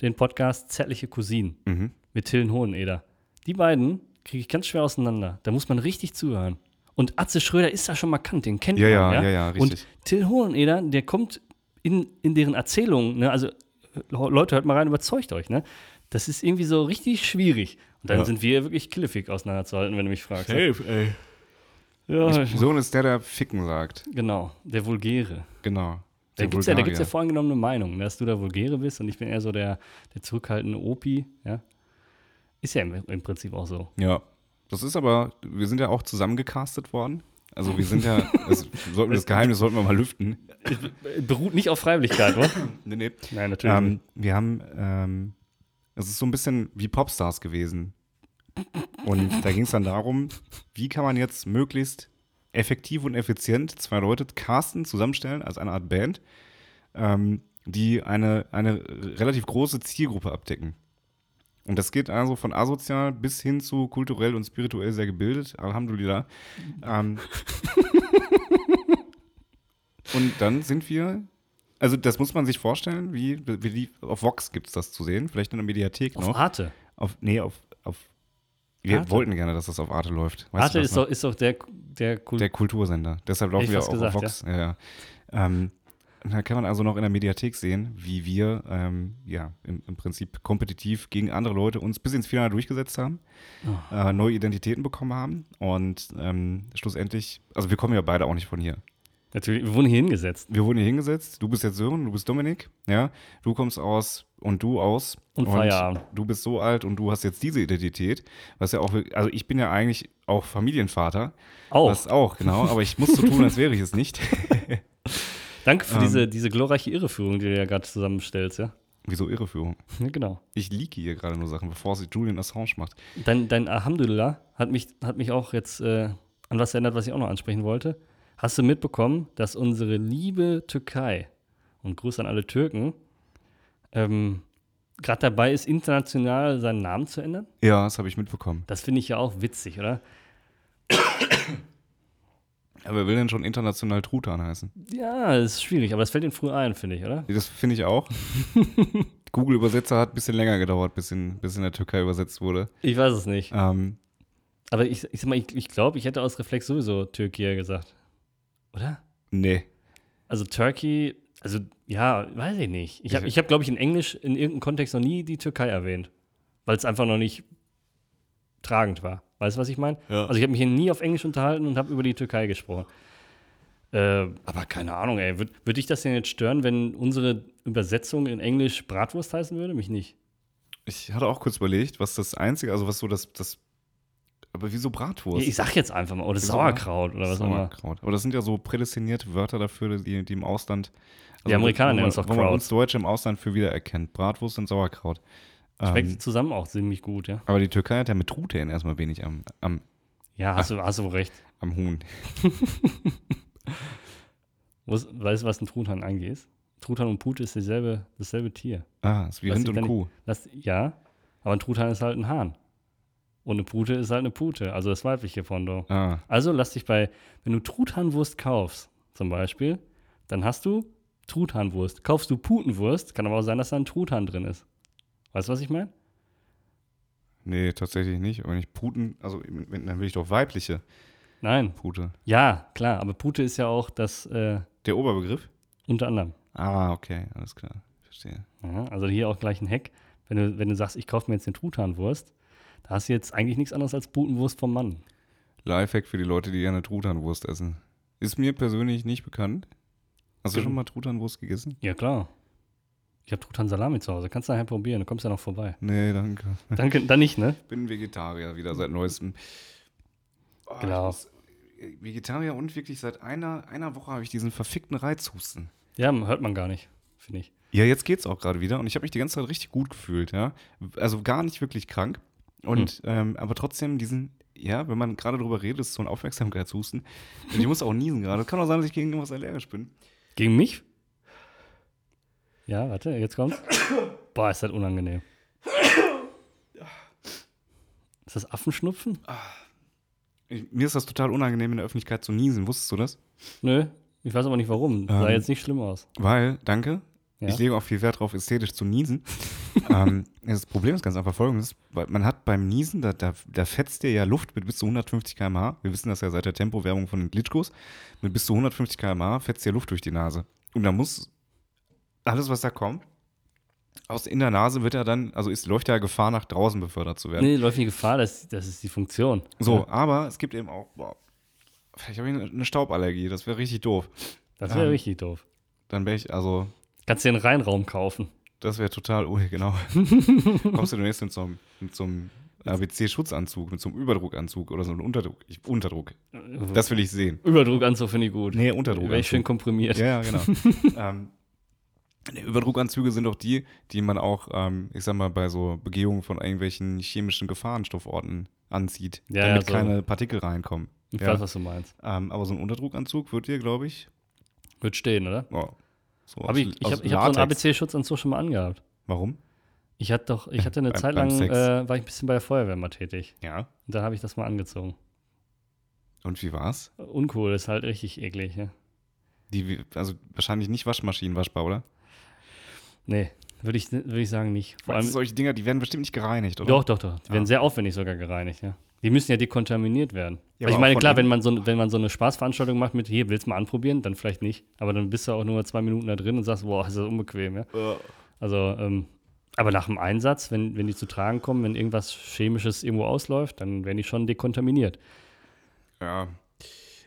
den Podcast Zärtliche Cousinen Mhm. mit Tillen Hoheneder. Die beiden kriege ich ganz schwer auseinander. Da muss man richtig zuhören. Und Atze Schröder ist da schon markant, den kennt Ja, man. ja, ja, ja, richtig. Und Till Hoheneder, der kommt in, in deren Erzählungen, ne, also Leute, hört mal rein, überzeugt euch, ne? Das ist irgendwie so richtig schwierig. Und dann Ja. sind wir wirklich killefig auseinanderzuhalten, wenn du mich fragst. ne? ey. Ja, Sohn ist der, der Ficken sagt. genau, der Vulgäre. Genau. Da Der gibt es ja, da gibt's ja Vulgarier. voreingenommene Meinungen, ne, dass du der Vulgäre bist und ich bin eher so der, der zurückhaltende Opi, ja. Ist ja im, im Prinzip auch so. Ja. Das ist aber, wir sind ja auch zusammengecastet worden. Also wir sind ja, das, sollten wir das Geheimnis sollten wir mal lüften. Beruht nicht auf Freiwilligkeit, oder? Nee, nee. Nein, natürlich. Ähm, wir haben, ähm, es ist so ein bisschen wie Popstars gewesen. Und da ging es dann darum, wie kann man jetzt möglichst effektiv und effizient zwei Leute casten, zusammenstellen als eine Art Band, ähm, die eine, eine relativ große Zielgruppe abdecken. Und das geht also von asozial bis hin zu kulturell und spirituell sehr gebildet, Alhamdulillah. Ähm, und dann sind wir also das muss man sich vorstellen, wie, wie auf Vox gibt es das zu sehen, vielleicht in der Mediathek auf noch. Arte. Auf, nee, auf, auf wir Arte? wollten gerne, dass das auf Arte läuft. Weißt Arte ist doch, ist doch der, der, Kult der Kultursender. Deshalb laufen wir auch fast auf gesagt, Vox. Ja. Ja, Ähm, da kann man also noch in der Mediathek sehen, wie wir ähm, ja im, im Prinzip kompetitiv gegen andere Leute uns bis ins Finale durchgesetzt haben, Oh. äh, neue Identitäten bekommen haben und ähm, schlussendlich, also wir kommen ja beide auch nicht von hier. Natürlich, wir wurden hier hingesetzt. Wir wurden hier hingesetzt. Du bist jetzt Sören, du bist Dominik, ja. Du kommst aus und du aus. Und Feierabend. Du bist so alt und du hast jetzt diese Identität. Was ja auch, also ich bin ja eigentlich auch Familienvater. Auch. Was auch, genau. Aber ich muss so tun, als wäre ich es nicht. Danke für Ähm. diese, diese glorreiche Irreführung, die du ja gerade zusammenstellst, ja? Wieso Irreführung? Ja, genau. Ich leake hier gerade nur Sachen, bevor sie Julian Assange macht. Dein, dein Alhamdulillah hat mich, hat mich auch jetzt äh, an was erinnert, was ich auch noch ansprechen wollte. Hast du mitbekommen, dass unsere liebe Türkei, und Gruß an alle Türken, ähm, gerade dabei ist, international seinen Namen zu ändern? Ja, das habe ich mitbekommen. Das finde ich ja auch witzig, oder? Aber wer will denn schon international Truthahn heißen? Ja, das ist schwierig, aber das fällt ihnen früh ein, finde ich, oder? Das finde ich auch. Google-Übersetzer hat ein bisschen länger gedauert, bis in, bis in der Türkei übersetzt wurde. Ich weiß es nicht. Ähm, Aber ich, ich sag mal, ich, ich glaube, ich hätte aus Reflex sowieso Türkei gesagt. Oder? nee. Also Turkey, also ja, weiß ich nicht. Ich habe, Ich- hab, glaube ich, in Englisch in irgendeinem Kontext noch nie die Türkei erwähnt. Weil es einfach noch nicht tragend war. Weißt du, was ich meine? Ja. Also ich habe mich hier nie auf Englisch unterhalten und habe über die Türkei gesprochen. Äh, aber keine Ahnung, ey. Würde würd dich das denn jetzt stören, wenn unsere Übersetzung in Englisch Bratwurst heißen würde? Mich nicht. Ich hatte auch kurz überlegt, was das Einzige, also was so das, das aber wieso Bratwurst? Ich sag jetzt einfach mal, oder Wieso Sauerkraut oder was auch immer. Sauerkraut. Aber das sind ja so prädestinierte Wörter dafür, die, die im Ausland. also Die Amerikaner nennen es auch Wo man Kraut. uns Deutsche im Ausland für wiedererkennt. Bratwurst und Sauerkraut. Schmeckt Ähm, zusammen auch ziemlich gut, ja. aber die Türkei hat ja mit Truthähnen erstmal wenig am, am, Ja, hast du, hast du recht. am Huhn. Weißt du, was ein Truthahn eigentlich ist? Truthahn und Pute ist dieselbe, dasselbe Tier. Ah, ist wie Lass Rind und Kuh. Das, ja, aber ein Truthahn ist halt ein Hahn. Und eine Pute ist halt eine Pute, also das weibliche Pendant. Ah, Also lass dich bei, wenn du Truthahnwurst kaufst, zum Beispiel, dann hast du Truthahnwurst. Kaufst du Putenwurst, kann aber auch sein, dass da ein Truthahn drin ist. Weißt du, was ich meine? nee, tatsächlich nicht. Aber wenn ich Puten, also dann will ich doch weibliche Nein. Pute. Ja, klar, aber Pute ist ja auch das äh, Der Oberbegriff? unter anderem. Ah, okay, alles klar. Verstehe. Ja, also hier auch gleich ein Hack. Wenn du, wenn du sagst, ich kaufe mir jetzt eine Truthahnwurst, da hast du jetzt eigentlich nichts anderes als Putenwurst vom Mann. Lifehack für die Leute, die gerne Truthahnwurst essen. Ist mir persönlich nicht bekannt. Hast du schon mal Truthahnwurst gegessen? Ja, klar. Ich habe Truthahn-Salami zu Hause. Kannst du nachher probieren. Du kommst ja noch vorbei. Nee, danke. Danke, dann nicht, ne? bin Vegetarier wieder seit neuestem. Oh, Genau. ich muss- äh, Vegetarier und wirklich seit einer, einer Woche habe ich diesen verfickten Reizhusten. Ja, hört man gar nicht, finde ich. Ja, jetzt geht's auch gerade wieder und ich habe mich die ganze Zeit richtig gut gefühlt, ja. Also gar nicht wirklich krank. Und ähm, aber trotzdem diesen, ja, wenn man gerade drüber redet, ist so ein Aufmerksamkeitshusten. Und ich muss auch niesen gerade. Kann auch sein, dass ich gegen irgendwas allergisch bin. Gegen mich? Ja, warte, jetzt kommt's. Boah, ist das unangenehm. Ist das Affenschnupfen? Ich, mir ist das total unangenehm, in der Öffentlichkeit zu niesen. Wusstest du das? Nö, ich weiß aber nicht warum. Sah Ähm, jetzt nicht schlimm aus. Weil, danke, Ja. ich lege auch viel Wert darauf, ästhetisch zu niesen. ähm, das Problem ist ganz einfach folgendes: weil Man hat beim Niesen, da, da, da fetzt dir ja Luft mit bis zu 150 km/h. Wir wissen das ja seit der Tempowerbung von den Glitschkos. Mit bis zu 150 km/h fetzt dir Luft durch die Nase. Und da muss alles, was da kommt, aus in der Nase wird ja dann, also ist, läuft ja Gefahr, nach draußen befördert zu werden. Nee, läuft nicht Gefahr, das, das ist die Funktion. So, Ja, aber es gibt eben auch, boah, vielleicht habe ich eine- Stauballergie, das wäre richtig doof. das wäre ähm, richtig doof. Dann wäre ich, also, Kannst dir einen Reinraum kaufen. Das wäre total, oh, genau. Kommst du demnächst mit so einem, mit so einem ABC-Schutzanzug, mit so einem Überdruckanzug oder so einem Unterdruck. Ich, Unterdruck. Das will ich sehen. Überdruckanzug finde ich gut. Nee, Unterdruck. Wäre ich schön komprimiert. Ja, ja, genau. ähm, Überdruckanzüge sind doch die, die man auch, ähm, ich sag mal, bei so Begehungen von irgendwelchen chemischen Gefahrenstofforten anzieht, Ja, damit ja, so. keine Partikel reinkommen. Ich Ja. weiß, was du meinst. Ähm, aber so ein Unterdruckanzug wird dir, glaube ich, Wird stehen, oder? oh, so Hab aus- ich ich habe hab so einen. ABC-Schutzanzug schon mal angehabt. Warum? Ich hatte doch, ich hatte eine Beim- Zeit lang, äh, war ich ein bisschen bei der Feuerwehr mal tätig. Ja. Und da habe ich das mal angezogen. Und wie war's? Uncool, ist halt richtig eklig, ja. Die, also wahrscheinlich nicht waschmaschinenwaschbar, oder? Nee, würde ich, würd ich sagen nicht. Vor allem solche Dinger, die werden bestimmt nicht gereinigt, oder? doch, doch, doch. Die werden Ah. sehr aufwendig sogar gereinigt, ja. Die müssen ja dekontaminiert werden. Ja, Also ich meine, klar, wenn man, so, wenn man so eine Spaßveranstaltung macht mit, hier, willst du mal anprobieren? Dann vielleicht nicht. Aber dann bist du auch nur zwei Minuten da drin und sagst, boah, ist das unbequem, ja. Äh, Also, ähm, aber nach dem Einsatz, wenn, wenn die zu tragen kommen, wenn irgendwas Chemisches irgendwo ausläuft, dann werden die schon dekontaminiert. ja.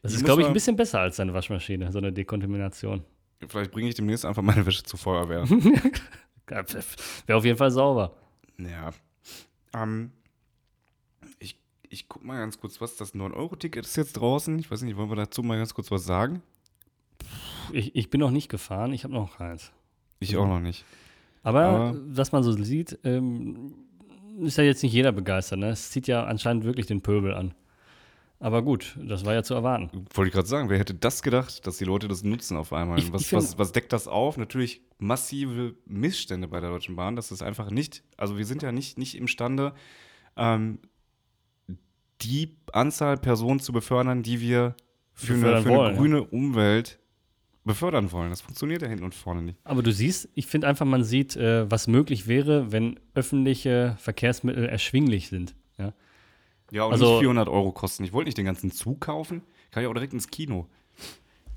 Das Ich ist, glaube ich, ein bisschen besser als eine Waschmaschine, so eine Dekontamination. Vielleicht bringe ich demnächst einfach meine Wäsche zur Feuerwehr. Wäre auf jeden Fall sauber. ja. Ähm, ich, ich guck mal ganz kurz, was das 9-Euro-Ticket ist jetzt draußen. Ich weiß nicht, wollen wir dazu mal ganz kurz was sagen? Ich, ich bin noch nicht gefahren, ich habe noch keins. Ich auch noch nicht. Aber, Aber- was man so sieht, ähm, ist ja jetzt nicht jeder begeistert. Ne? Es zieht ja anscheinend wirklich den Pöbel an. Aber gut, das war ja zu erwarten. Wollte ich gerade sagen, wer hätte das gedacht, dass die Leute das nutzen auf einmal? Ich- was, ich was, was deckt das auf? Natürlich massive Missstände bei der Deutschen Bahn. Das ist einfach nicht, also wir sind ja nicht, nicht imstande, ähm, die Anzahl Personen zu befördern, die wir für, eine, für eine wollen, ja. grüne Umwelt befördern wollen. Das funktioniert ja hinten und vorne nicht. Aber du siehst, ich finde einfach, man sieht, äh, was möglich wäre, wenn öffentliche Verkehrsmittel erschwinglich sind. Ja? Ja, und Also- nicht 400 Euro kosten. Ich wollte nicht den ganzen Zug kaufen. Kann ich auch direkt ins Kino.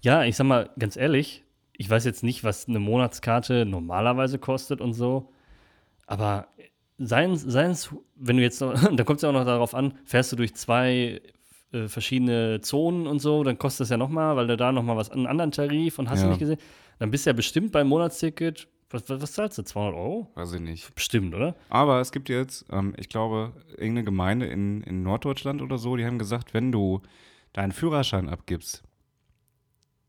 Ja, ich sag mal ganz ehrlich, ich weiß jetzt nicht, was eine Monatskarte normalerweise kostet und so, aber seien es, wenn du jetzt, noch, da kommt es ja auch noch darauf an, fährst du durch zwei äh, verschiedene Zonen und so, dann kostet es ja nochmal, weil du da nochmal was, einen anderen Tarif und hast du Ja. nicht gesehen, dann bist du ja bestimmt beim Monatsticket, was, was, zahlst du, 200 Euro? Weiß ich nicht. Bestimmt, oder? Aber es gibt jetzt, ähm, ich glaube, irgendeine Gemeinde in, in Norddeutschland oder so, die haben gesagt, wenn du deinen Führerschein abgibst,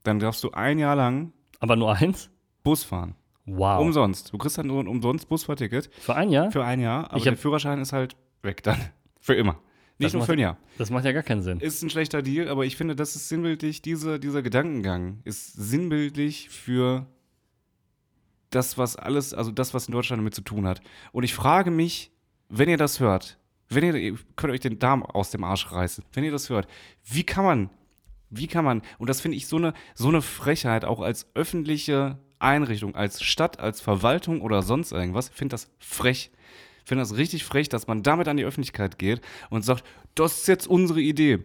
dann darfst du ein Jahr lang Aber nur eins? Bus fahren. Wow. Umsonst. Du kriegst dann nur ein umsonst Busfahrticket Für ein Jahr? für ein Jahr, aber Ich der Führerschein ist halt weg dann. Für immer. Nicht Das nur macht- für ein Jahr. Das macht ja gar keinen Sinn. Ist ein schlechter Deal, aber ich finde, das ist sinnbildlich, diese, dieser Gedankengang ist sinnbildlich für das, was alles, also das, was in Deutschland damit zu tun hat. Und ich frage mich, wenn ihr das hört, wenn ihr, ihr könnt euch den Darm aus dem Arsch reißen, wenn ihr das hört, wie kann man, wie kann man, und das finde ich so eine, so eine Frechheit, auch als öffentliche Einrichtung, als Stadt, als Verwaltung oder sonst irgendwas, finde das frech. Finde das richtig frech, dass man damit an die Öffentlichkeit geht und sagt, das ist jetzt unsere Idee.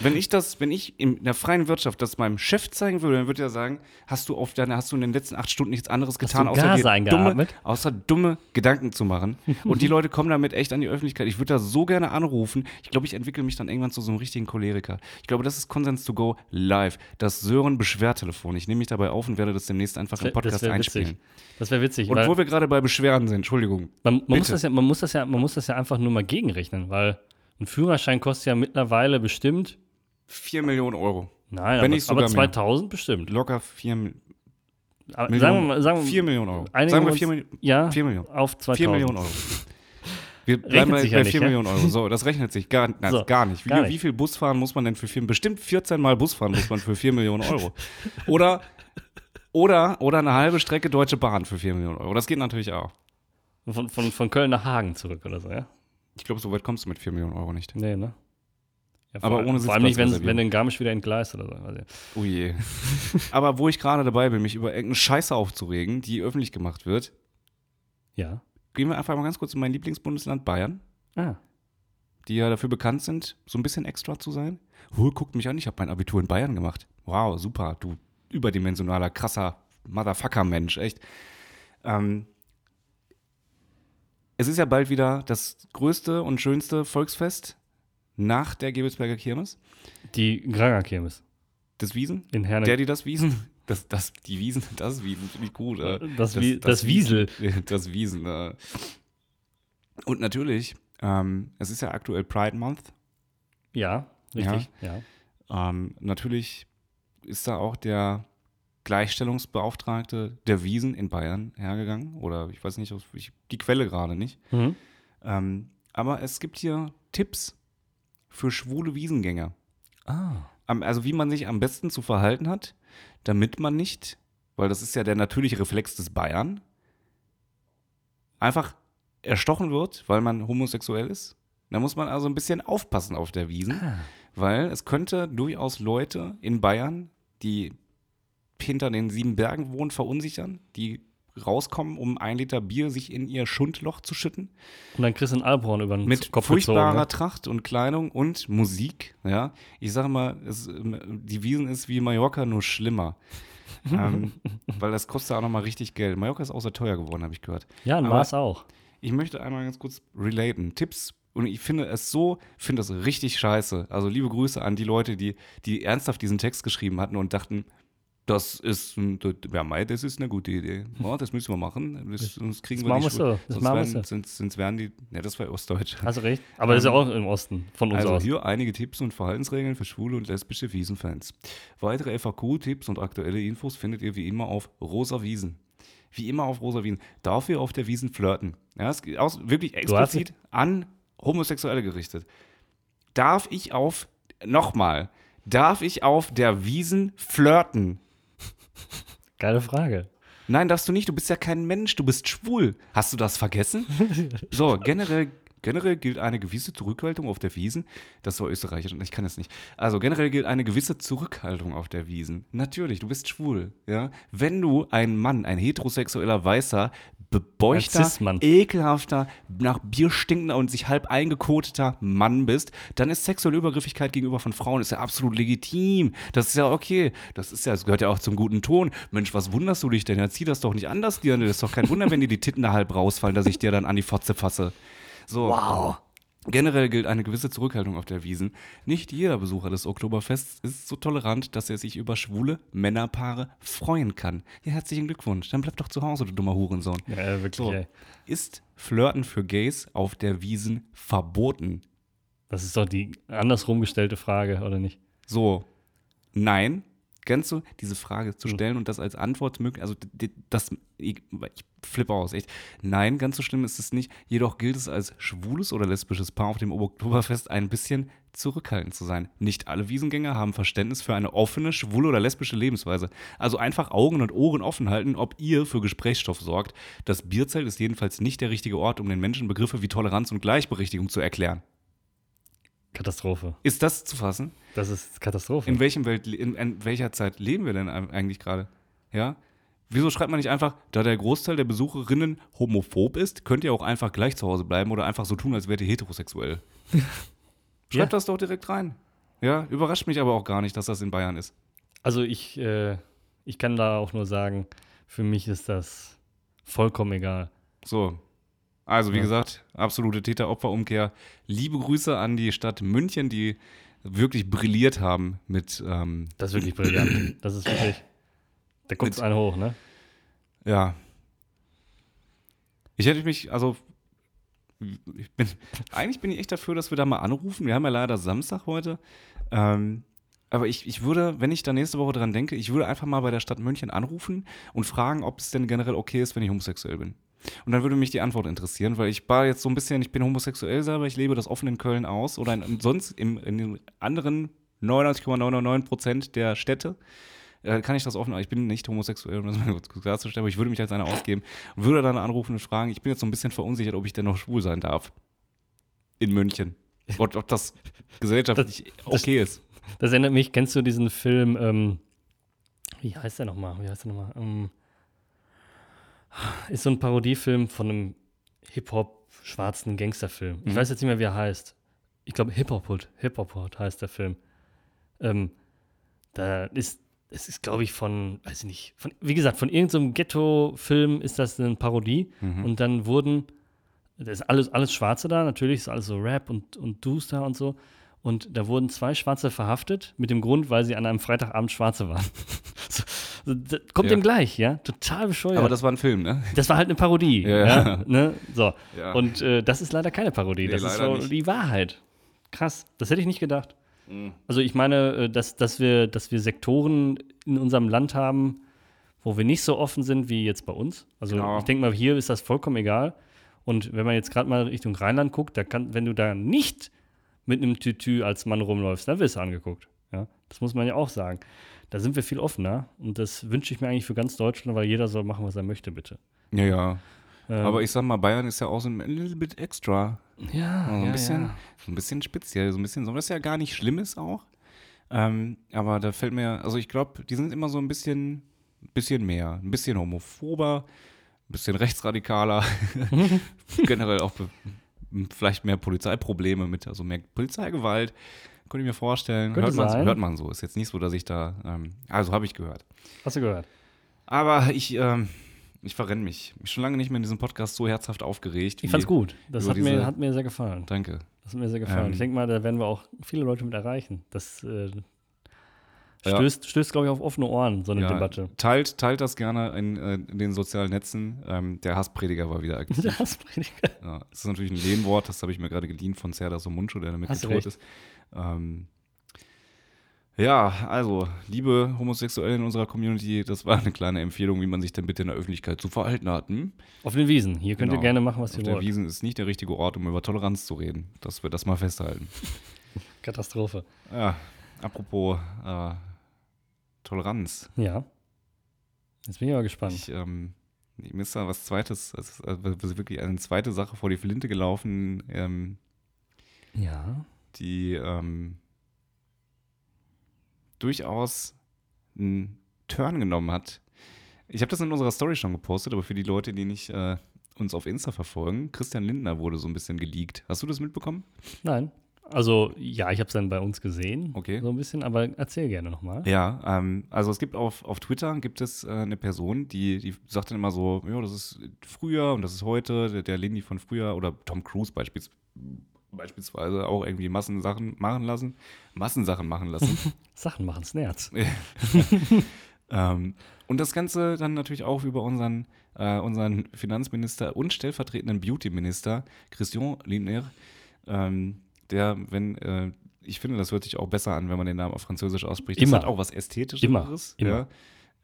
Wenn ich das, wenn ich in der freien Wirtschaft das meinem Chef zeigen würde, dann würde er sagen, hast du auf deine, hast du in den letzten acht Stunden nichts anderes getan, außer dumme, außer dumme Gedanken zu machen. Und die Leute kommen damit echt an die Öffentlichkeit. Ich würde da so gerne anrufen. Ich glaube, ich entwickle mich dann irgendwann zu so einem richtigen Choleriker. Ich glaube, das ist Konsens to go live. Das Sören Beschwertelefon. Ich nehme mich dabei auf und werde das demnächst einfach im Das Podcast wäre einspielen. witzig. Das wäre witzig. Und wo wir gerade bei Beschwerden sind, Entschuldigung. Man, man, muss das ja, man, muss das ja, man muss das ja einfach nur mal gegenrechnen, weil ein Führerschein kostet ja mittlerweile bestimmt, 4 Millionen Euro. nein, Wenn aber, aber mehr. 2000 bestimmt. Locker 4 Millionen. Aber Millionen, sagen wir mal, sagen wir, 4 Millionen Euro. Sagen wir wir 4, uns- Millionen. ja, 4 Millionen. auf 2000. 4 Millionen Euro. Wir bleiben Rechnet bei, sich ja bei nicht, 4 ja? Millionen Euro. So, das rechnet sich gar, na, So, gar nicht. Wie, gar nicht. wie viel Bus fahren muss man denn für 4 Bestimmt 14 Mal Bus fahren muss man für 4 Millionen Euro. Oder, oder, oder eine halbe Strecke Deutsche Bahn für 4 Millionen Euro. Das geht natürlich auch. Von, von, von Köln nach Hagen zurück oder so, ja? Ich glaube, so weit kommst du mit 4 Millionen Euro nicht. Nee, ne? Ja, Aber vor, ohne Vor allem nicht, wenn, wenn in Garmisch wieder entgleist oder so. Also, Oh je. Aber wo ich gerade dabei bin, mich über irgendeine Scheiße aufzuregen, die öffentlich gemacht wird, ja. gehen wir einfach mal ganz kurz in mein Lieblingsbundesland Bayern, Ah. die ja dafür bekannt sind, so ein bisschen extra zu sein. Huh, guckt mich an, ich habe mein Abitur in Bayern gemacht. Wow, super, du überdimensionaler, krasser Motherfucker-Mensch, echt. Ähm, es ist ja bald wieder das größte und schönste Volksfest nach der Gebelsberger Kirmes. Die Granger-Kirmes Das Wiesen? in Herne. Der, die das Wiesen? Das, das, die Wiesen, das Wiesen finde ich gut. Äh. das, Wie, das, Wiesel. Das Wiesen. Äh. Und natürlich, ähm, es ist ja aktuell Pride Month. Ja, richtig. Ja. Ähm, natürlich ist da auch der Gleichstellungsbeauftragte der Wiesen in Bayern hergegangen. Oder ich weiß nicht, ich, die Quelle gerade nicht. Mhm. Ähm, aber es gibt hier Tipps für schwule Wiesengänger. Ah. Also wie man sich am besten zu verhalten hat, damit man nicht, weil das ist ja der natürliche Reflex des Bayern, einfach erstochen wird, weil man homosexuell ist. Da muss man also ein bisschen aufpassen auf der Wiesen, Ah. weil es könnte durchaus Leute in Bayern, die hinter den sieben Bergen wohnen, verunsichern, die rauskommen, um ein Liter Bier sich in ihr Schundloch zu schütten Und dann du ein Alphorn über den mit Kopf furchtbarer gezogen. ne? Tracht und Kleidung und Musik. Ja, ich sage mal, es, ähm, die Wiesen ist wie Mallorca nur schlimmer, ähm, weil das kostet auch noch mal richtig Geld. Mallorca ist auch sehr teuer geworden, habe ich gehört. Ja, Aber- Mars auch. Ich möchte einmal ganz kurz relaten. Tipps. Und ich finde es so, finde das richtig scheiße. Also liebe Grüße an die Leute, die, die ernsthaft diesen Text geschrieben hatten und dachten, das ist, ja, Mai, das ist eine gute Idee. Ja, das müssen wir machen. Das, sonst kriegen das wir machen wir so. Das sonst machen wir werden, so. sonst, sonst werden die, ja, das war Ostdeutsch. Hast du recht. Aber das ist ja auch im Osten von uns Also aus. hier einige Tipps und Verhaltensregeln für schwule und lesbische Wiesenfans. Weitere FAQ-Tipps und aktuelle Infos findet ihr wie immer auf Rosa Wiesen. Wie immer auf Rosa Wiesen. Dafür auf der Wiesen flirten. Ja, es geht aus, wirklich explizit an Homosexuelle gerichtet. Darf ich auf, nochmal, darf ich auf der Wiesen flirten? Geile Frage. Nein, darfst du nicht. Du bist ja kein Mensch. Du bist schwul. Hast du das vergessen? so, generell, generell gilt eine gewisse Zurückhaltung auf der Wiesen. Das war österreichisch und ich kann das nicht. Also, generell gilt eine gewisse Zurückhaltung auf der Wiesen. Natürlich, du bist schwul. Ja? Wenn du ein Mann, ein heterosexueller, weißer, bebeuchter, ekelhafter, nach Bier stinkender und sich halb eingekoteter Mann bist, dann ist sexuelle Übergriffigkeit gegenüber von Frauen ist ja absolut legitim. Das ist ja okay. Das ist ja, das gehört ja auch zum guten Ton. Mensch, was wunderst du dich denn? Ja, zieh das doch nicht anders, Dirne. Das ist doch kein Wunder, wenn dir die Titten da halb rausfallen, dass ich dir dann an die Fotze fasse. So. Wow. Generell gilt eine gewisse Zurückhaltung auf der Wiesen. Nicht jeder Besucher des Oktoberfests ist so tolerant, dass er sich über schwule Männerpaare freuen kann. Ja, herzlichen Glückwunsch. Dann bleib doch zu Hause, du dummer Hurensohn. Ja, wirklich, So. ey. Ist Flirten für Gays auf der Wiesen verboten? Das ist doch die andersrum gestellte Frage, oder nicht? So, nein. Ganz so, diese Frage Hm. zu stellen und das als Antwort möglich, also das, ich, ich flippe aus, echt. Nein, ganz so schlimm ist es nicht. Jedoch gilt es als schwules oder lesbisches Paar auf dem Oktoberfest ein bisschen zurückhaltend zu sein. Nicht alle Wiesengänger haben Verständnis für eine offene, schwule oder lesbische Lebensweise. Also einfach Augen und Ohren offen halten, ob ihr für Gesprächsstoff sorgt. Das Bierzelt ist jedenfalls nicht der richtige Ort, um den Menschen Begriffe wie Toleranz und Gleichberechtigung zu erklären. Katastrophe. Ist das zu fassen? Das ist Katastrophe. In, welchem Welt, in, in welcher Zeit leben wir denn eigentlich gerade? Ja? Wieso schreibt man nicht einfach, da der Großteil der Besucherinnen homophob ist, könnt ihr auch einfach gleich zu Hause bleiben oder einfach so tun, als wärt ihr heterosexuell? Schreibt Ja. das doch direkt rein. Ja, überrascht mich aber auch gar nicht, dass das in Bayern ist. Also ich, äh, ich kann da auch nur sagen, für mich ist das vollkommen egal. So. Also, wie Ja. gesagt, absolute Täter-Opfer-Umkehr. Liebe Grüße an die Stadt München, die wirklich brilliert haben mit, ähm, Das ist wirklich brillant. Das ist wirklich. Da kommt Mit- einen hoch, ne? Ja. Ich hätte mich, also, ich bin, eigentlich bin ich echt dafür, dass wir da mal anrufen. Wir haben ja leider Samstag heute. Ähm, Aber ich, ich würde, wenn ich da nächste Woche dran denke, ich würde einfach mal bei der Stadt München anrufen und fragen, ob es denn generell okay ist, wenn ich homosexuell bin. Und dann würde mich die Antwort interessieren, weil ich war jetzt so ein bisschen, ich bin homosexuell selber, ich lebe das offen in Köln aus oder in, sonst im, in den anderen 99,999 Prozent der Städte äh, kann ich das offen, ich bin nicht homosexuell, um das mal kurz klarzustellen, aber ich würde mich als einer ausgeben und würde dann anrufen und fragen, ich bin jetzt so ein bisschen verunsichert, ob ich denn noch schwul sein darf. In München. Und ob das gesellschaftlich Das- okay ist. Das erinnert mich, kennst du diesen Film, ähm, wie heißt der nochmal? Wie heißt der nochmal? Ähm, ist so ein Parodiefilm von einem Hip-Hop-schwarzen Gangsterfilm. Ich Mhm. weiß jetzt nicht mehr, wie er heißt. Ich glaube, Hip-Hop-Hood. Hip-Hop-Hood heißt der Film. Ähm, da ist, es ist, glaube ich, von, weiß ich nicht, von, wie gesagt, von irgendeinem Ghetto-Film ist das eine Parodie. Mhm. Und dann wurden, da ist alles, alles Schwarze da, natürlich ist alles so Rap und, und da und so. Und da wurden zwei Schwarze verhaftet, mit dem Grund, weil sie an einem Freitagabend Schwarze waren. so, so, das kommt Ja. dem gleich, ja? Total bescheuert. Aber das war ein Film, ne? Das war halt eine Parodie. Ja, Ja, ne? So. Ja. Und äh, das ist leider keine Parodie. Nee, das ist so nicht. die Wahrheit. Krass. Das hätte ich nicht gedacht. Mhm. Also ich meine, äh, dass, dass, wir, dass wir Sektoren in unserem Land haben, wo wir nicht so offen sind wie jetzt bei uns. Also Genau. ich denke mal, hier ist das vollkommen egal. Und wenn man jetzt gerade mal Richtung Rheinland guckt, da kann, wenn du da nicht mit einem Tütü als Mann rumläufst, dann wirst du angeguckt. Ja? Das muss man ja auch sagen. Da sind wir viel offener und das wünsche ich mir eigentlich für ganz Deutschland, weil jeder soll machen, was er möchte, bitte. Ja, ja. Ähm, Aber ich sag mal, Bayern ist ja auch so ein little bit extra. ja, So ein ja, bisschen, ja. so ein bisschen speziell, so ein bisschen, so was ja gar nicht schlimm ist auch. Ähm, aber da fällt mir, also ich glaube, die sind immer so ein bisschen, bisschen mehr, ein bisschen homophober, ein bisschen rechtsradikaler, generell auch vielleicht mehr Polizeiprobleme mit, also mehr Polizeigewalt. Könnte ich mir vorstellen. Könnte hört, man, hört man so. Ist jetzt nicht so, dass ich da, ähm, also habe ich gehört. Hast du gehört? Aber ich, ähm, ich verrenne mich. Ich bin schon lange nicht mehr in diesem Podcast so herzhaft aufgeregt. Ich fand's gut. Das hat mir, diese- hat mir sehr gefallen. Danke. Das hat mir sehr gefallen. Ähm, ich denke mal, da werden wir auch viele Leute mit erreichen. Das äh, Ja. stößt, stößt glaube ich, auf offene Ohren, so eine Ja, Debatte. Teilt, teilt das gerne in, äh, in den sozialen Netzen. Ähm, der Hassprediger war wieder aktiv. Der Hassprediger. ja, das ist natürlich ein Lehnwort, das habe ich mir gerade geliehen von Serdar Somuncu, der damit Hast gedroht ist. Ähm, ja, also, liebe Homosexuelle in unserer Community, das war eine kleine Empfehlung, wie man sich denn bitte in der Öffentlichkeit zu verhalten hat. Hm? Auf den Wiesen. Hier könnt Genau. ihr gerne machen, was Auf ihr der wollt. Wiesen ist nicht der richtige Ort, um über Toleranz zu reden. Dass wir das mal festhalten. Katastrophe. Ja, apropos äh, Toleranz. Ja. Jetzt bin ich aber gespannt. Ich, ähm, mir ist da was Zweites, es ist also wirklich eine zweite Sache vor die Flinte gelaufen, ähm, ja. Die ähm, durchaus einen Turn genommen hat. Ich habe das in unserer Story schon gepostet, aber für die Leute, die nicht äh, uns auf Insta verfolgen, Christian Lindner wurde so ein bisschen geleakt. Hast du das mitbekommen? Nein. Also, ja, ich habe es dann bei uns gesehen. Okay. So ein bisschen, aber erzähl gerne nochmal. Ja, ähm, also es gibt auf, auf Twitter gibt es äh, eine Person, die, die sagt dann immer so, ja, das ist früher und das ist heute, der, der Lindy von früher oder Tom Cruise beispiels, beispielsweise auch irgendwie Massensachen machen lassen, Massensachen machen lassen. Sachen machen Nerz. ähm, und das Ganze dann natürlich auch über unseren, äh, unseren Finanzminister und stellvertretenden Beauty-Minister Christian Lindner, ähm, der, wenn, äh, ich finde, das hört sich auch besser an, wenn man den Namen auf Französisch ausspricht. Immer. Das hat auch was Ästhetischeres. Immer. Immer.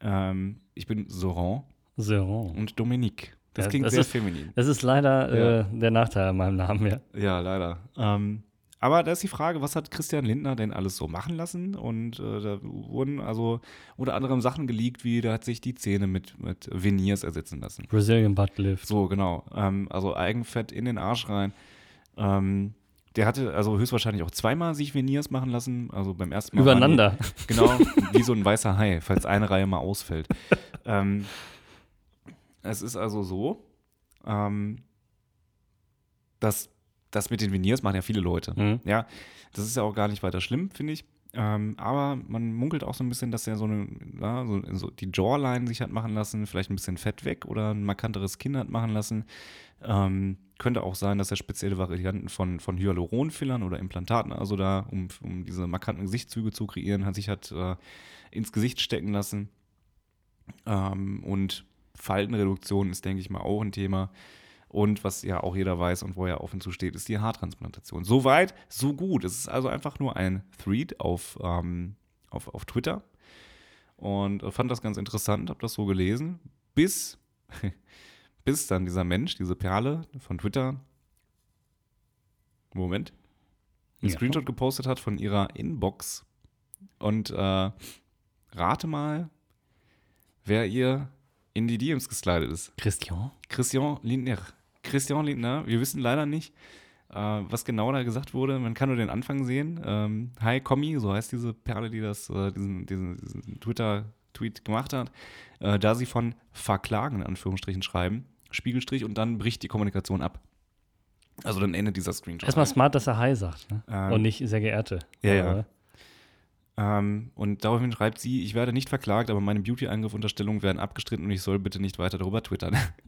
Ja. Ähm, ich bin Soran Seron. und Dominique. Das Ja, klingt das sehr ist- feminin. Das ist leider Ja. äh, der Nachteil an meinem Namen, ja. Ja, leider. Ähm, aber da ist die Frage, was hat Christian Lindner denn alles so machen lassen? Und äh, da wurden also unter anderem Sachen geleakt, wie da hat sich die Zähne mit, mit Veneers ersetzen lassen. Brazilian Butt Lift. So, genau. Ähm, also Eigenfett in den Arsch rein. Ähm, der hatte also höchstwahrscheinlich auch zweimal sich Veneers machen lassen. Also beim ersten Mal. waren die- Übereinander. Genau, wie so ein weißer Hai, falls eine Reihe mal ausfällt. ähm, es ist also so, ähm, dass das mit den Veneers machen ja viele Leute. Mhm. Ja, das ist ja auch gar nicht weiter schlimm, finde ich. Ähm, aber man munkelt auch so ein bisschen, dass er so eine, ja, so, so die Jawline sich hat machen lassen, vielleicht ein bisschen Fett weg oder ein markanteres Kinn hat machen lassen. Ähm, könnte auch sein, dass er spezielle Varianten von, von Hyaluronfillern oder Implantaten, also da, um, um diese markanten Gesichtszüge zu kreieren, hat sich hat äh, ins Gesicht stecken lassen. Ähm, und Faltenreduktion ist, denke ich mal, auch ein Thema. Und was ja auch jeder weiß und wo er offen zu steht, ist die Haartransplantation. So weit, so gut. Es ist also einfach nur ein Thread auf, ähm, auf, auf Twitter und fand das ganz interessant, habe das so gelesen, bis, bis dann dieser Mensch, diese Perle von Twitter, Moment, einen Ja. Screenshot gepostet hat von ihrer Inbox und äh, rate mal, wer ihr in die DMs geslidet ist. Christian? Christian Lindner. Christian Lindner, wir wissen leider nicht, äh, was genau da gesagt wurde. Man kann nur den Anfang sehen. Ähm, Hi, Kommi, so heißt diese Perle, die das, äh, diesen, diesen, diesen Twitter-Tweet gemacht hat. Äh, da sie von verklagen, in Anführungsstrichen, schreiben, Spiegelstrich und dann bricht die Kommunikation ab. Also dann endet dieser Screenshot. Erstmal smart, dass er Hi sagt. Ne? Ähm, Und nicht sehr geehrte. ja, ja. Ähm, und daraufhin schreibt sie, ich werde nicht verklagt, aber meine Beauty-Eingriff-Unterstellungen werden abgestritten und ich soll bitte nicht weiter darüber twittern.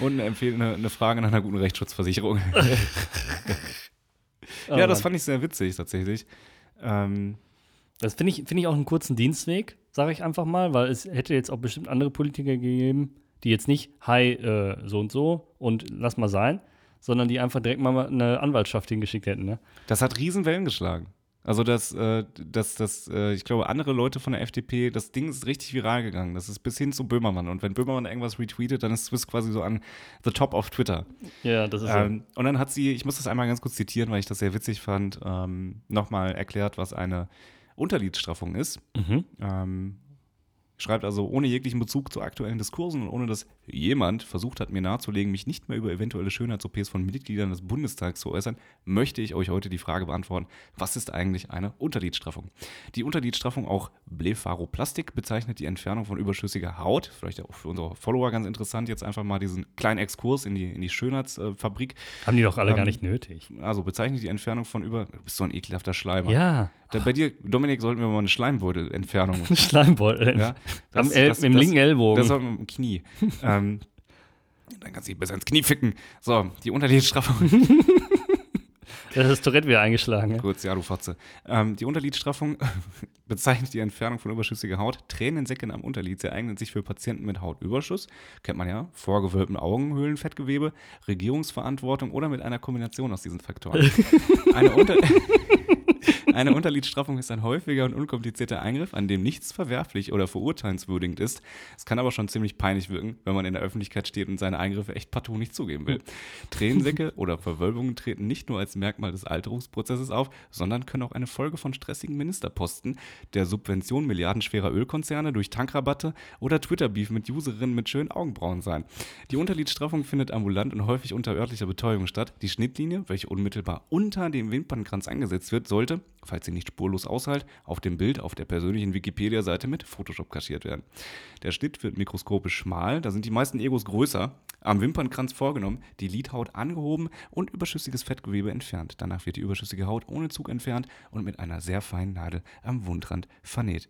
und eine, Empfehl eine, eine Frage nach einer guten Rechtsschutzversicherung. Oh ja, das Mann. fand ich sehr witzig tatsächlich. Ähm, Das finde ich, finde ich auch einen kurzen Dienstweg, sage ich einfach mal, weil es hätte jetzt auch bestimmt andere Politiker gegeben, die jetzt nicht, hi, äh, so und so und lass mal sein, sondern die einfach direkt mal eine Anwaltschaft hingeschickt hätten. Ne? das hat Riesenwellen geschlagen. Also das, äh, das, das, äh, ich glaube, andere Leute von der FDP, das Ding ist richtig viral gegangen. Das ist bis hin zu Böhmermann. Und wenn Böhmermann irgendwas retweetet, dann ist Swiss quasi so an the top of Twitter. Ja, das ist Ähm, und dann hat sie, ich muss das einmal ganz kurz zitieren, weil ich das sehr witzig fand, ähm, nochmal erklärt, was eine Unterliedstraffung ist. so. Mhm. Ähm, schreibt also, ohne jeglichen Bezug zu aktuellen Diskursen und ohne dass jemand versucht hat, mir nahezulegen, mich nicht mehr über eventuelle Schönheits-OPs von Mitgliedern des Bundestags zu äußern, möchte ich euch heute die Frage beantworten, was ist eigentlich eine Unterliedstraffung? Die Unterliedstraffung, auch Blepharoplastik, bezeichnet die Entfernung von überschüssiger Haut. Vielleicht auch für unsere Follower ganz interessant, jetzt einfach mal diesen kleinen Exkurs in die, in die Schönheitsfabrik. Haben die doch alle Ähm, gar nicht nötig. Also bezeichnet die Entfernung von über. Du bist so ein ekelhafter Schleimer. Ja, Da, bei dir, Dominik, sollten wir mal eine Schleimbeutel-Entfernung. Schleimbeutel. ja, Am El im linken Ellbogen. Das sollten wir im Knie. ähm, dann kannst du dich besser ins Knie ficken. So, die Unterliedstraffung. Das ist Tourette wieder eingeschlagen. Kurz, ja, du Fotze. Ähm, die Unterliedstraffung bezeichnet die Entfernung von überschüssiger Haut. Tränensäcken am Unterlied. Sie eignen sich für Patienten mit Hautüberschuss. Kennt man ja. Vorgewölbten Augenhöhlen, Fettgewebe, Regierungsverantwortung oder mit einer Kombination aus diesen Faktoren. Eine, Unter Eine Unterliedstraffung ist ein häufiger und unkomplizierter Eingriff, an dem nichts verwerflich oder verurteilenswürdigend ist. Es kann aber schon ziemlich peinlich wirken, wenn man in der Öffentlichkeit steht und seine Eingriffe echt partout nicht zugeben will. Tränensäcke oder Verwölbungen treten nicht nur als Merkmal des Alterungsprozesses auf, sondern können auch eine Folge von stressigen Ministerposten, der Subvention milliardenschwerer Ölkonzerne durch Tankrabatte oder Twitter-Beef mit Userinnen mit schönen Augenbrauen sein. Die Unterliedstraffung findet ambulant und häufig unter örtlicher Betäubung statt. Die Schnittlinie, welche unmittelbar unter dem Wimpernkranz angesetzt wird, sollte, falls sie nicht spurlos aushält, auf dem Bild auf der persönlichen Wikipedia-Seite mit Photoshop kaschiert werden. Der Schnitt wird mikroskopisch schmal, da sind die meisten Egos größer, am Wimpernkranz vorgenommen, die Lidhaut angehoben und überschüssiges Fettgewebe entfernt. Danach wird die überschüssige Haut ohne Zug entfernt und mit einer sehr feinen Nadel am Wundrand vernäht.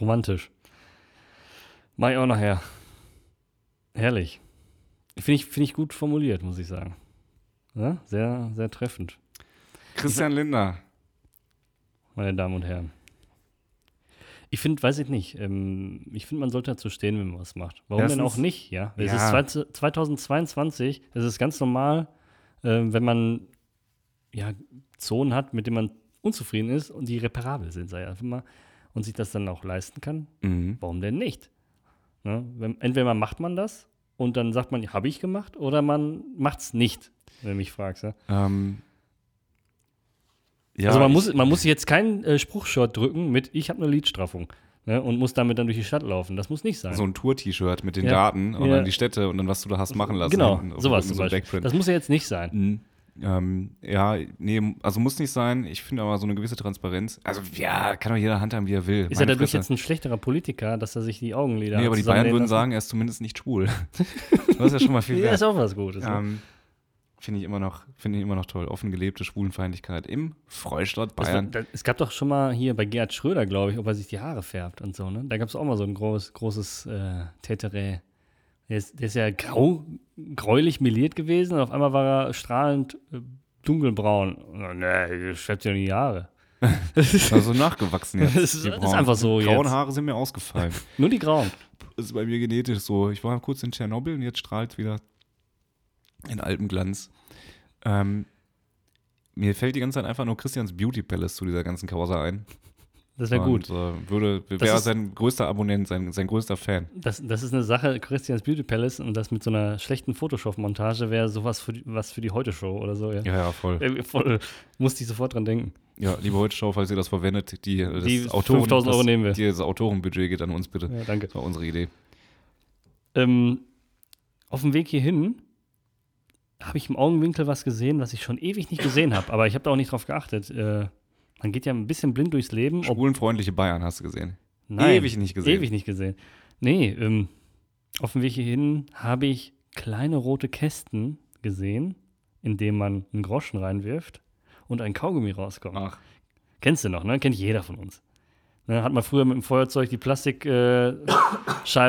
Romantisch. Mach ich auch nachher. Herrlich. Finde ich, find ich gut formuliert, muss ich sagen. Ja, sehr, sehr treffend, Christian Lindner. Meine Damen und Herren. Ich finde, weiß ich nicht, ähm, ich finde, man sollte dazu stehen, wenn man was macht. Warum denn Erstens- auch nicht, ja? Es Ja. ist zwei- 2022, es ist ganz normal, ähm, wenn man ja, Zonen hat, mit denen man unzufrieden ist und die reparabel sind, sei einfach mal, und sich das dann auch leisten kann, Mhm. warum denn nicht? Ne? Wenn, entweder macht man das und dann sagt man, habe ich gemacht, oder man macht es nicht, wenn du mich fragst. Ja? Ähm, ja, also man muss, man muss jetzt keinen äh, Spruchshot drücken mit, ich habe eine Lidstraffung ne? und muss damit dann durch die Stadt laufen. Das muss nicht sein. so ein Tour-T-Shirt mit den Ja. Daten und Ja. dann die Städte und dann was du da hast machen lassen. genau, auf sowas zum so Beispiel. Das muss ja jetzt nicht sein. Mhm. Ähm, ja, nee, also muss nicht sein. Ich finde aber so eine gewisse Transparenz. Also, ja, kann doch jeder handhaben, wie er will. Ist er Meine dadurch Fresse. jetzt ein schlechterer Politiker, dass er sich die Augenlider Nee, aber die Bayern würden lassen? sagen, er ist zumindest nicht schwul. das ist ja schon mal viel Ja, wert. ist auch was Gutes. ne? Finde ich immer noch, finde ich immer noch toll. Offen gelebte Schwulenfeindlichkeit im Freistaat Das Bayern. da, es gab doch schon mal hier bei Gerhard Schröder, glaube ich, ob er sich die Haare färbt und so. Ne? Da gab es auch mal so ein groß, großes äh, Täterä. Der ist, der ist ja grau, gräulich meliert gewesen und auf einmal war er strahlend äh, dunkelbraun. Und, Nee, färbt ja die Haare. Also nachgewachsen jetzt. Das ist- die das ist einfach so Die grauen jetzt. Haare sind mir ausgefallen. Nur die grauen. Das ist bei mir genetisch so. Ich war kurz in Tschernobyl und jetzt strahlt wieder in Alpenglanz. Ähm, mir fällt die ganze Zeit einfach nur Christians Beauty Palace zu dieser ganzen Causa ein. Das wäre gut. Äh, würde, Das wäre sein größter Abonnent, sein, sein größter Fan. Das, das ist eine Sache, Christians Beauty Palace und das mit so einer schlechten Photoshop-Montage wäre sowas für die, was für die Heute-Show oder so. Ja. Ja, ja, voll. Irgendwie Voll, musste ich sofort dran denken. Ja, liebe Heute-Show, falls ihr das verwendet, die, das Die Autoren, 5000 Euro das, nehmen wir. Dieses Autorenbudget geht an uns bitte. Ja, danke. Das war unsere Idee. Ähm, auf dem Weg hierhin habe ich im Augenwinkel was gesehen, was ich schon ewig nicht gesehen habe, aber ich habe da auch nicht drauf geachtet. Äh, man geht ja ein bisschen blind durchs Leben. Schwulenfreundliche Bayern hast du gesehen. nein, Ewig nicht gesehen. Ewig nicht gesehen. Nee, ähm, auf dem Weg hierhin habe ich kleine rote Kästen gesehen, in denen man einen Groschen reinwirft und ein Kaugummi rauskommt. Ach, Kennst du noch, ne? Kennt jeder von uns. Ne, hat man früher mit dem Feuerzeug die Plastikscheibe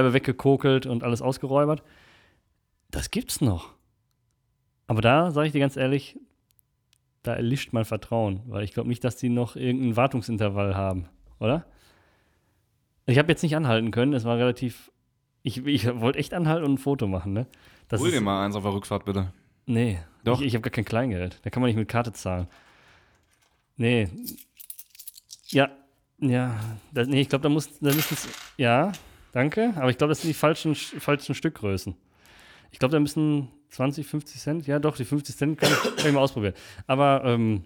äh, weggekokelt und alles ausgeräubert. Das gibt's noch. Aber da, sage ich dir ganz ehrlich, da erlischt mein Vertrauen, weil ich glaube nicht, dass die noch irgendein Wartungsintervall haben, oder? Ich habe jetzt nicht anhalten können, es war relativ. Ich, ich wollte echt anhalten und ein Foto machen, ne? Das hol dir mal eins auf der Rückfahrt, bitte. Nee, Doch. ich, ich habe gar kein Kleingeld. Da kann man nicht mit Karte zahlen. Nee. Ja, ja. Das, nee, ich glaube, da muss, da müssen es. Ja, danke. Aber ich glaube, das sind die falschen, falschen Stückgrößen. Ich glaube, da müssen 20, 50 Cent. Ja, doch, die 50 Cent kann, ich- kann ich mal ausprobieren. Aber ähm,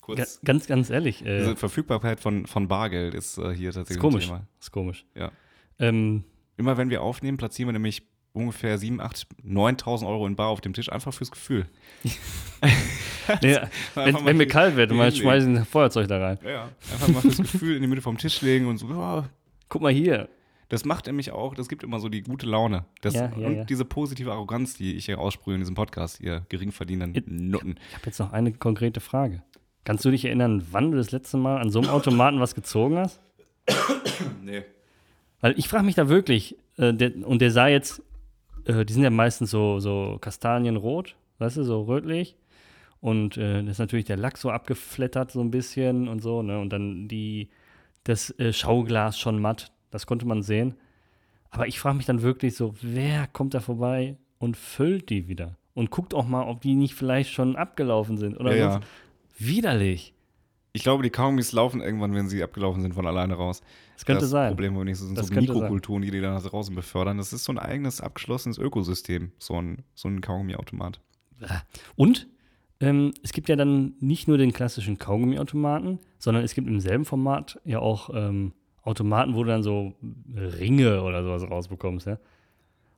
Kurz. ga, ganz, ganz ehrlich, äh, Diese Verfügbarkeit von, von Bargeld ist äh, hier ist tatsächlich komisch. ein Thema. Ist komisch. Ja. Ähm, Immer wenn wir aufnehmen, platzieren wir nämlich ungefähr 7, 8, 9.000 Euro in Bar auf dem Tisch, einfach fürs Gefühl. Einfach wenn, wenn mir kalt wird, mal schmeißen ein Feuerzeug da rein. Ja, ja. Einfach mal fürs Gefühl in die Mitte vom Tisch legen und so, ja, Guck mal hier. Das macht nämlich auch, das gibt immer so die gute Laune. Das, Ja, ja, und ja. diese positive Arroganz, die ich hier aussprühe in diesem Podcast, ihr geringverdienenden Nutten. Ich habe jetzt noch eine konkrete Frage. Kannst du dich erinnern, wann du das letzte Mal an so einem Automaten was gezogen hast? Nee. Weil ich frage mich da wirklich, äh, der, und der sah jetzt, äh, die sind ja meistens so, so kastanienrot, weißt du, so rötlich. Und äh, das ist natürlich der Lack so abgeflattert so ein bisschen und so, ne? Und dann die, das äh, Schauglas schon matt, das konnte man sehen. Aber ich frage mich dann wirklich so, wer kommt da vorbei und füllt die wieder? Und guckt auch mal, ob die nicht vielleicht schon abgelaufen sind oder Ja, ja. Widerlich. Ich glaube, die Kaugummis laufen irgendwann, wenn sie abgelaufen sind, von alleine raus. Das könnte das sein. Problem wenigstens sind Das so könnte sein. Mikrokulturen, die die da draußen befördern. Das ist so ein eigenes, abgeschlossenes Ökosystem, so ein, so ein Kaugummiautomat. Und ähm, es gibt ja dann nicht nur den klassischen Kaugummiautomaten, sondern es gibt im selben Format ja auch ähm, Automaten, wo du dann so Ringe oder sowas rausbekommst, ja.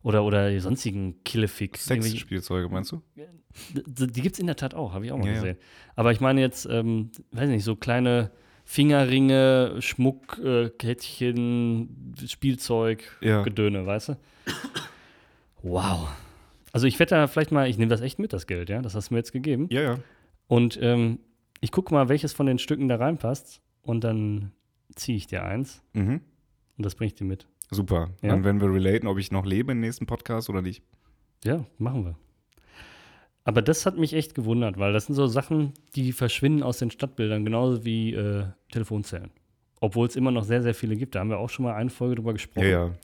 Oder, oder die sonstigen. Irgendwelche- Sexspielzeuge, meinst du? Die gibt es in der Tat auch, habe ich auch mal Ja, ja. gesehen. Aber ich meine jetzt, ähm, weiß nicht, so kleine Fingerringe, Schmuck, äh, Kettchen, Spielzeug, Ja. Gedöne, weißt du? Wow. Also ich wette da vielleicht mal, ich nehme das echt mit, das Geld, ja. Das hast du mir jetzt gegeben. Ja, ja. Und ähm, ich gucke mal, welches von den Stücken da reinpasst. Und dann ziehe ich dir eins Mhm. und das bringe ich dir mit. Super. Ja. Dann werden wir relaten, ob ich noch lebe im nächsten Podcast oder nicht. Ja, machen wir. Aber das hat mich echt gewundert, weil das sind so Sachen, die verschwinden aus den Stadtbildern, genauso wie äh, Telefonzellen. Obwohl es immer noch sehr, sehr viele gibt. Da haben wir auch schon mal eine Folge drüber gesprochen. Ja, ja.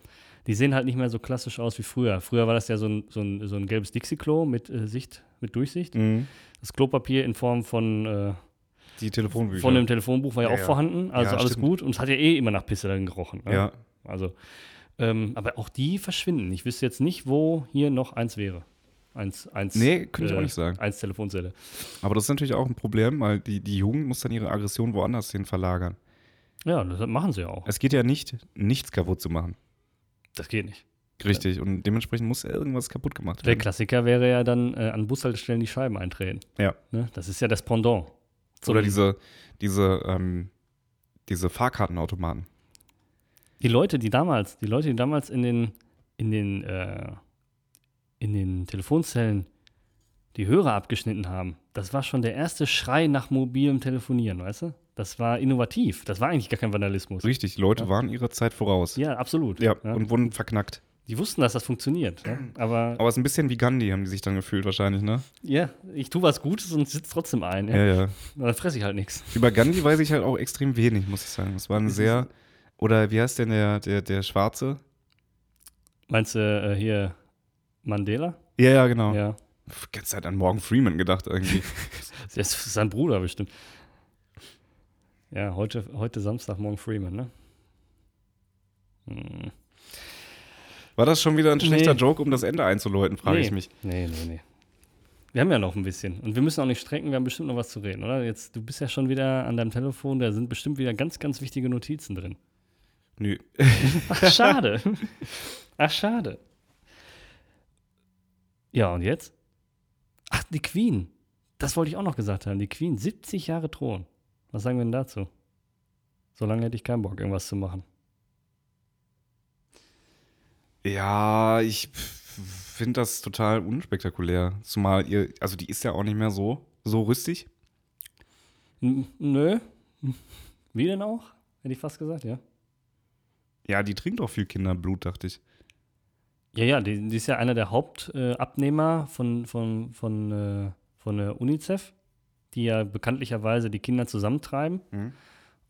Die sehen halt nicht mehr so klassisch aus wie früher. Früher war das ja so ein, so ein, so ein gelbes Dixie-Klo mit äh, Sicht, mit Durchsicht. Mhm. Das Klopapier in Form von, äh, Die Telefonbücher. von dem Telefonbuch war ja, Ja, auch ja. vorhanden. Also Ja, alles stimmt. gut. Und es hat ja eh immer nach Pisse dann gerochen. Ne? ja. Also, ähm, aber auch die verschwinden. Ich wüsste jetzt nicht, wo hier noch eins wäre. Eins, eins, Nee, könnte ich äh, auch nicht sagen. Eins Telefonzelle. Aber das ist natürlich auch ein Problem, weil die, die Jugend muss dann ihre Aggression woanders hin verlagern. Ja, das machen sie ja auch. Es geht ja nicht, nichts kaputt zu machen. Das geht nicht. Richtig. Und dementsprechend muss irgendwas kaputt gemacht Der werden. Klassiker wäre ja dann äh, an Bushaltestellen die Scheiben eintreten. Ja. Ne? Das ist ja das Pendant. Zum- Oder diese, diese, ähm, diese Fahrkartenautomaten. Die Leute, die damals, die Leute, die damals in den, in den, äh, in den Telefonzellen die Hörer abgeschnitten haben, das war schon der erste Schrei nach mobilem Telefonieren, weißt du? Das war innovativ. Das war eigentlich gar kein Vandalismus. Richtig, die Leute Ja. waren ihrer Zeit voraus. Ja, absolut. Ja, Ja. und wurden verknackt. Die wussten, dass das funktioniert. Ja? Aber Aber es ist ein bisschen wie Gandhi, haben die sich dann gefühlt wahrscheinlich, ne? ja, ich tue was Gutes und sitze trotzdem ein. Ja? Ja, ja. Und Dann fresse ich halt nichts. Über Gandhi weiß ich halt auch extrem wenig, muss ich sagen. Es war ein sehr, oder wie heißt denn der, der, der Schwarze? Meinst du äh, hier Mandela? Ja, ja, genau. Ja. Die ganze Zeit an Morgan Freeman gedacht irgendwie. Das ist sein Bruder bestimmt. Ja, heute, heute Samstag, morgen Freeman, ne? Hm. War das schon wieder ein schlechter Nee. Joke, um das Ende einzuläuten, frage nee. ich mich. Nee, nee, nee. Wir haben ja noch ein bisschen. Und wir müssen auch nicht strecken, wir haben bestimmt noch was zu reden, oder? Jetzt, du bist ja schon wieder an deinem Telefon, da sind bestimmt wieder ganz, ganz wichtige Notizen drin. Nö. Ach, schade. Ach, schade. Ja, und jetzt? Ach, die Queen. Das wollte ich auch noch gesagt haben. Die Queen, 70 Jahre Thron. Was sagen wir denn dazu? So lange hätte ich keinen Bock, irgendwas zu machen. Ja, ich finde das total unspektakulär. Zumal ihr, also die ist ja auch nicht mehr so, so rüstig. N nö. Wie denn auch? Hätte ich fast gesagt, ja. Ja, die trinkt auch viel Kinderblut, dachte ich. Ja, ja, die, die ist ja einer der Hauptabnehmer von, von, von, äh, von der UNICEF, die ja bekanntlicherweise die Kinder zusammentreiben Mhm.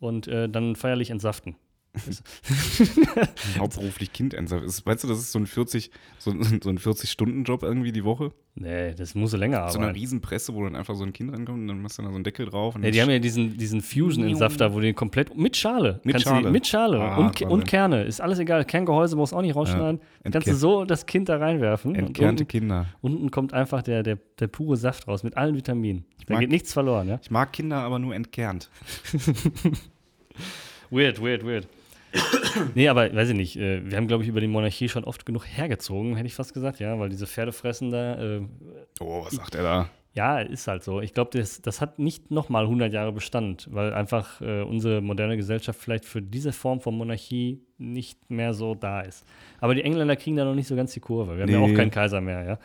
und äh, dann feierlich entsaften. Hauptberuflich Kind. Ist, weißt du, das ist so ein 40, so, so ein 40-Stunden-Job irgendwie die Woche. Nee, das muss länger So eine arbeiten. Riesenpresse, wo dann einfach so ein Kind rankommt und dann machst du da so einen Deckel drauf. Nee, die haben ja diesen, diesen Fusion-Entsafter, wo die komplett mit Schale. Mit Schale. Du, mit Schale. Ah, und, und Kerne. Ist alles egal. Kerngehäuse brauchst du auch nicht rausschneiden. kannst du so das Kind da reinwerfen. Entkernte unten, Kinder. unten kommt einfach der, der, der pure Saft raus mit allen Vitaminen. Da mag- geht nichts verloren, ja? Ich mag Kinder aber nur entkernt. Weird, weird, weird. nee, aber weiß ich nicht. Äh, wir haben, glaube ich, über die Monarchie schon oft genug hergezogen, hätte ich fast gesagt, ja, weil diese Pferdefressen da, äh, Oh, was sagt er da? ja, ist halt so. Ich glaube, das, das hat nicht nochmal 100 Jahre Bestand, weil einfach äh, unsere moderne Gesellschaft vielleicht für diese Form von Monarchie nicht mehr so da ist. Aber die Engländer kriegen da noch nicht so ganz die Kurve. Wir haben ja auch keinen Kaiser mehr, ja.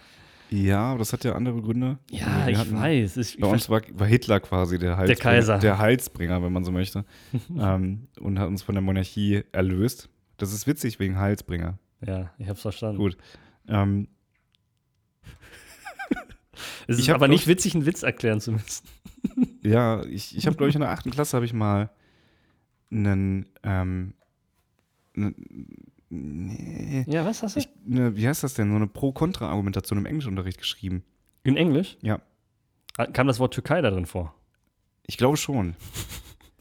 Ja, aber das hat ja andere Gründe. Ja, Wir ich hatten- weiß. Ich, ich Bei uns war, war Hitler quasi der Heilsbringer, Kaiser. der Heilsbringer, wenn man so möchte. ähm, und hat uns von der Monarchie erlöst. Das ist witzig wegen Heilsbringer. ja, ich hab's verstanden. Gut. Ähm, Es ist Ich aber nicht witzig, einen Witz erklären zu müssen. ja, ich, ich habe, glaube ich, in der achten Klasse habe ich mal einen, ähm, ne, nee, Ja, was hast du? ich, ne, wie heißt das denn, so eine Pro-Kontra-Argumentation im Englischunterricht geschrieben. In Englisch? Ja. Kam das Wort Türkei da drin vor? Ich glaube schon.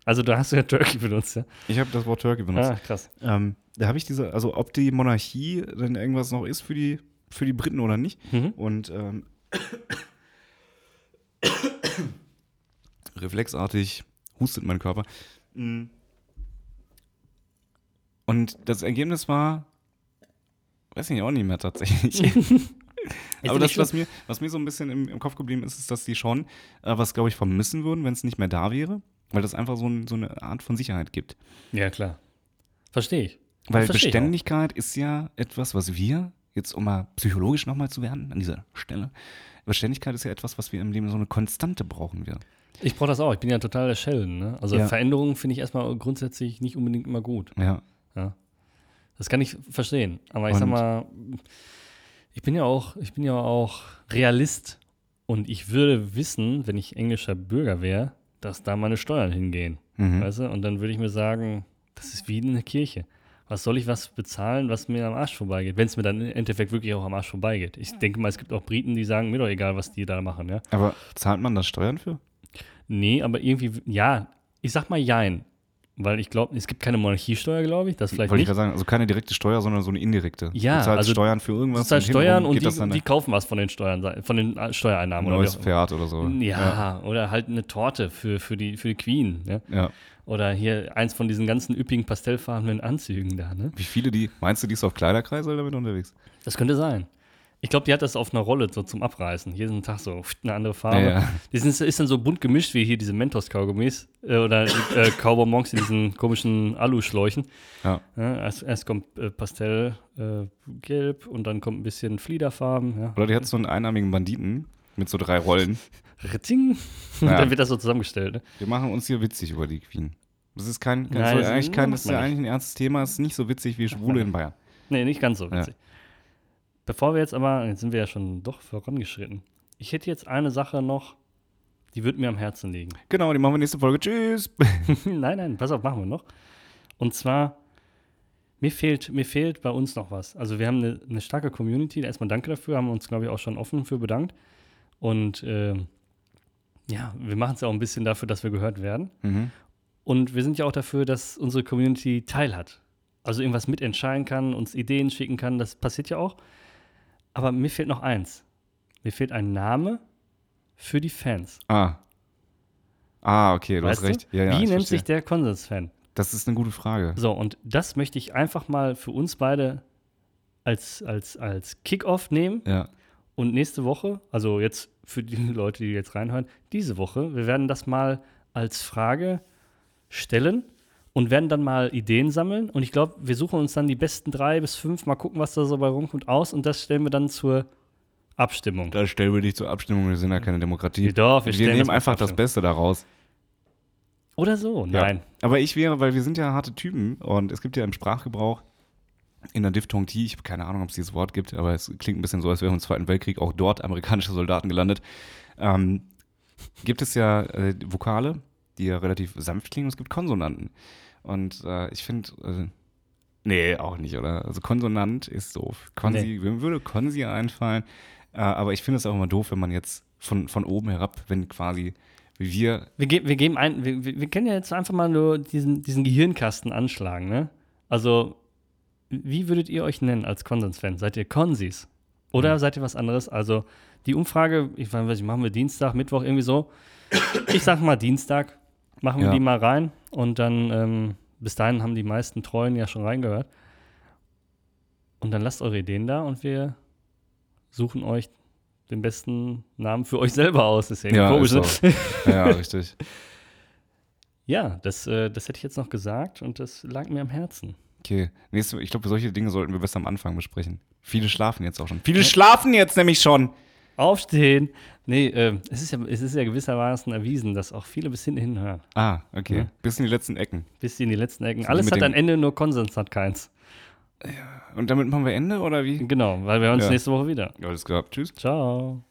Also da hast du ja Turkey benutzt, ja? Ich habe das Wort Turkey benutzt. Ah, krass. Ähm, da habe ich diese, also ob die Monarchie denn irgendwas noch ist für die, für die Briten oder nicht. Mhm. Und ähm, reflexartig hustet mein Körper. Mm. Und das Ergebnis war, weiß ich auch nicht mehr tatsächlich. Aber das, was mir, was mir so ein bisschen im, im Kopf geblieben ist, ist, dass die schon äh, was, glaube ich, vermissen würden, wenn es nicht mehr da wäre. Weil das einfach so, ein, so eine Art von Sicherheit gibt. Ja, klar. Verstehe ich. Weil Das verstehe ich Beständigkeit ist ja etwas, was wir, jetzt um mal psychologisch nochmal zu werden an dieser Stelle, Beständigkeit ist ja etwas, was wir im Leben so eine Konstante brauchen wir. Ich brauche das auch. Ich bin ja total der Sheldon. Ne? Also Ja. Veränderungen finde ich erstmal grundsätzlich nicht unbedingt immer gut. Ja. Das kann ich verstehen. Aber ich sag Und- mal, ich bin ja auch, ich bin ja auch Realist. Und ich würde wissen, wenn ich englischer Bürger wäre, dass da meine Steuern hingehen. Mhm. Weißt du? Und dann würde ich mir sagen, das ist wie in der Kirche. Was soll ich was bezahlen, was mir am Arsch vorbeigeht? Wenn es mir dann im Endeffekt wirklich auch am Arsch vorbeigeht. Ich denke mal, es gibt auch Briten, die sagen, mir doch egal, was die da machen, ja. Aber zahlt man da Steuern für? Nee, aber irgendwie, ja, ich sag mal Jein. Weil ich glaube, es gibt keine Monarchiesteuer, glaube ich. Das vielleicht Wollte ich nicht. gerade sagen, also keine direkte Steuer, sondern so eine indirekte. Ja, du zahlst also Steuern für irgendwas. Heißt hintenrum Steuern und die, die kaufen was von den Steuern, von den äh, Steuereinnahmen. ein neues oder Pferd oder so. immer. Ja, oder halt eine Torte für, für, die, für die Queen. Ja? ja. Oder hier eins von diesen ganzen üppigen pastellfarbenen Anzügen da. Ne? Wie viele die, meinst du, die ist auf Kleiderkreisel damit unterwegs? Das könnte sein. Ich glaube, die hat das auf einer Rolle so zum Abreißen. Jeden Tag so eine andere Farbe. Ja, ja. Die sind, ist dann so bunt gemischt wie hier diese Mentos-Kaugummis äh, oder äh, Cowboy Monks in diesen komischen Aluschläuchen. Ja. Ja, erst, erst kommt äh, Pastell, äh, gelb und dann kommt ein bisschen Fliederfarben. Oder die hat so einen einarmigen Banditen mit so drei Rollen. Ritting. Und dann wird das so zusammengestellt. Ne? Wir machen uns hier witzig über die Queen. Das ist kein, kein, Nein, soll das eigentlich kein, das ist ja eigentlich ein ernstes Thema. Es ist nicht so witzig wie Schwule in Bayern. Nee, nicht ganz so Ja. Bevor wir jetzt aber, jetzt sind wir ja schon doch vorangeschritten. Ich hätte jetzt eine Sache noch, die wird mir am Herzen liegen. Genau, die machen wir nächste Folge. Tschüss. nein, nein, pass auf, machen wir noch. Und zwar, mir fehlt, mir fehlt bei uns noch was. Also wir haben eine, eine starke Community, erstmal danke dafür, haben uns, glaube ich, auch schon offen für bedankt. Und ähm, ja, wir machen es ja auch ein bisschen dafür, dass wir gehört werden. Mhm. Und wir sind ja auch dafür, dass unsere Community teilhat. Also irgendwas mitentscheiden kann, uns Ideen schicken kann. Das passiert ja auch. Aber mir fehlt noch eins. Mir fehlt ein Name für die Fans. Ah. Ah, okay, du weißt hast recht. Du? Ja, ja, Wie nennt verstehe. sich der Konsens-Fan? Das ist eine gute Frage. So, und das möchte ich einfach mal für uns beide als, als, als Kick-Off nehmen. Ja. Und nächste Woche, also jetzt für die Leute, die jetzt reinhören, diese Woche, wir werden das mal als Frage stellen und werden dann mal Ideen sammeln. Und ich glaube, wir suchen uns dann die besten drei bis fünf, mal gucken, was da so bei rumkommt, aus. Und das stellen wir dann zur Abstimmung. Da stellen wir dich zur Abstimmung, wir sind ja keine Demokratie. Doch, wir wir das nehmen mal einfach das. Beste daraus. Oder so, Ja. nein. Aber ich wäre, weil wir sind ja harte Typen und es gibt ja im Sprachgebrauch in der Diphthongie, ich habe keine Ahnung, ob es dieses Wort gibt, aber es klingt ein bisschen so, als wären im Zweiten Weltkrieg auch dort amerikanische Soldaten gelandet. Ähm, gibt es ja äh, Vokale, die ja relativ sanft klingen und es gibt Konsonanten. Und äh, ich finde, äh, nee, auch nicht, oder? Also Konsonant ist doof. Konsi, Mir würde Konsi einfallen, äh, aber ich finde es auch immer doof, wenn man jetzt von, von oben herab, wenn quasi wie wir Wir, ge wir geben ein, wir, wir wir können ja jetzt einfach mal nur diesen, diesen Gehirnkasten anschlagen, ne? Also, wie würdet ihr euch nennen als Konsens-Fan? Seid ihr Konsis? Oder Mhm. seid ihr was anderes? Also, die Umfrage, ich weiß nicht, machen wir Dienstag, Mittwoch, irgendwie so. Ich sag mal Dienstag, machen wir Ja. die mal rein und dann, ähm, bis dahin haben die meisten Treuen ja schon reingehört. Und dann lasst eure Ideen da und wir suchen euch den besten Namen für euch selber aus. Das ist ja, Ja, komisch, ne? Ja, richtig. Ja, das, äh, das hätte ich jetzt noch gesagt und das lag mir am Herzen. Okay, nächste, ich glaube, solche Dinge sollten wir besser am Anfang besprechen. Viele schlafen jetzt auch schon. Viele schlafen jetzt nämlich schon. Aufstehen! Nee, äh, es, ist ja, es ist ja gewissermaßen erwiesen, dass auch viele bis hinten hören. Ah, okay. Ja. Bis in die letzten Ecken. Bis in die letzten Ecken. So wie Alles hat ein Ende, nur Konsens hat keins. Und damit machen wir Ende oder wie? Genau, weil wir hören uns Ja. nächste Woche wieder. Alles klar. Tschüss. Ciao.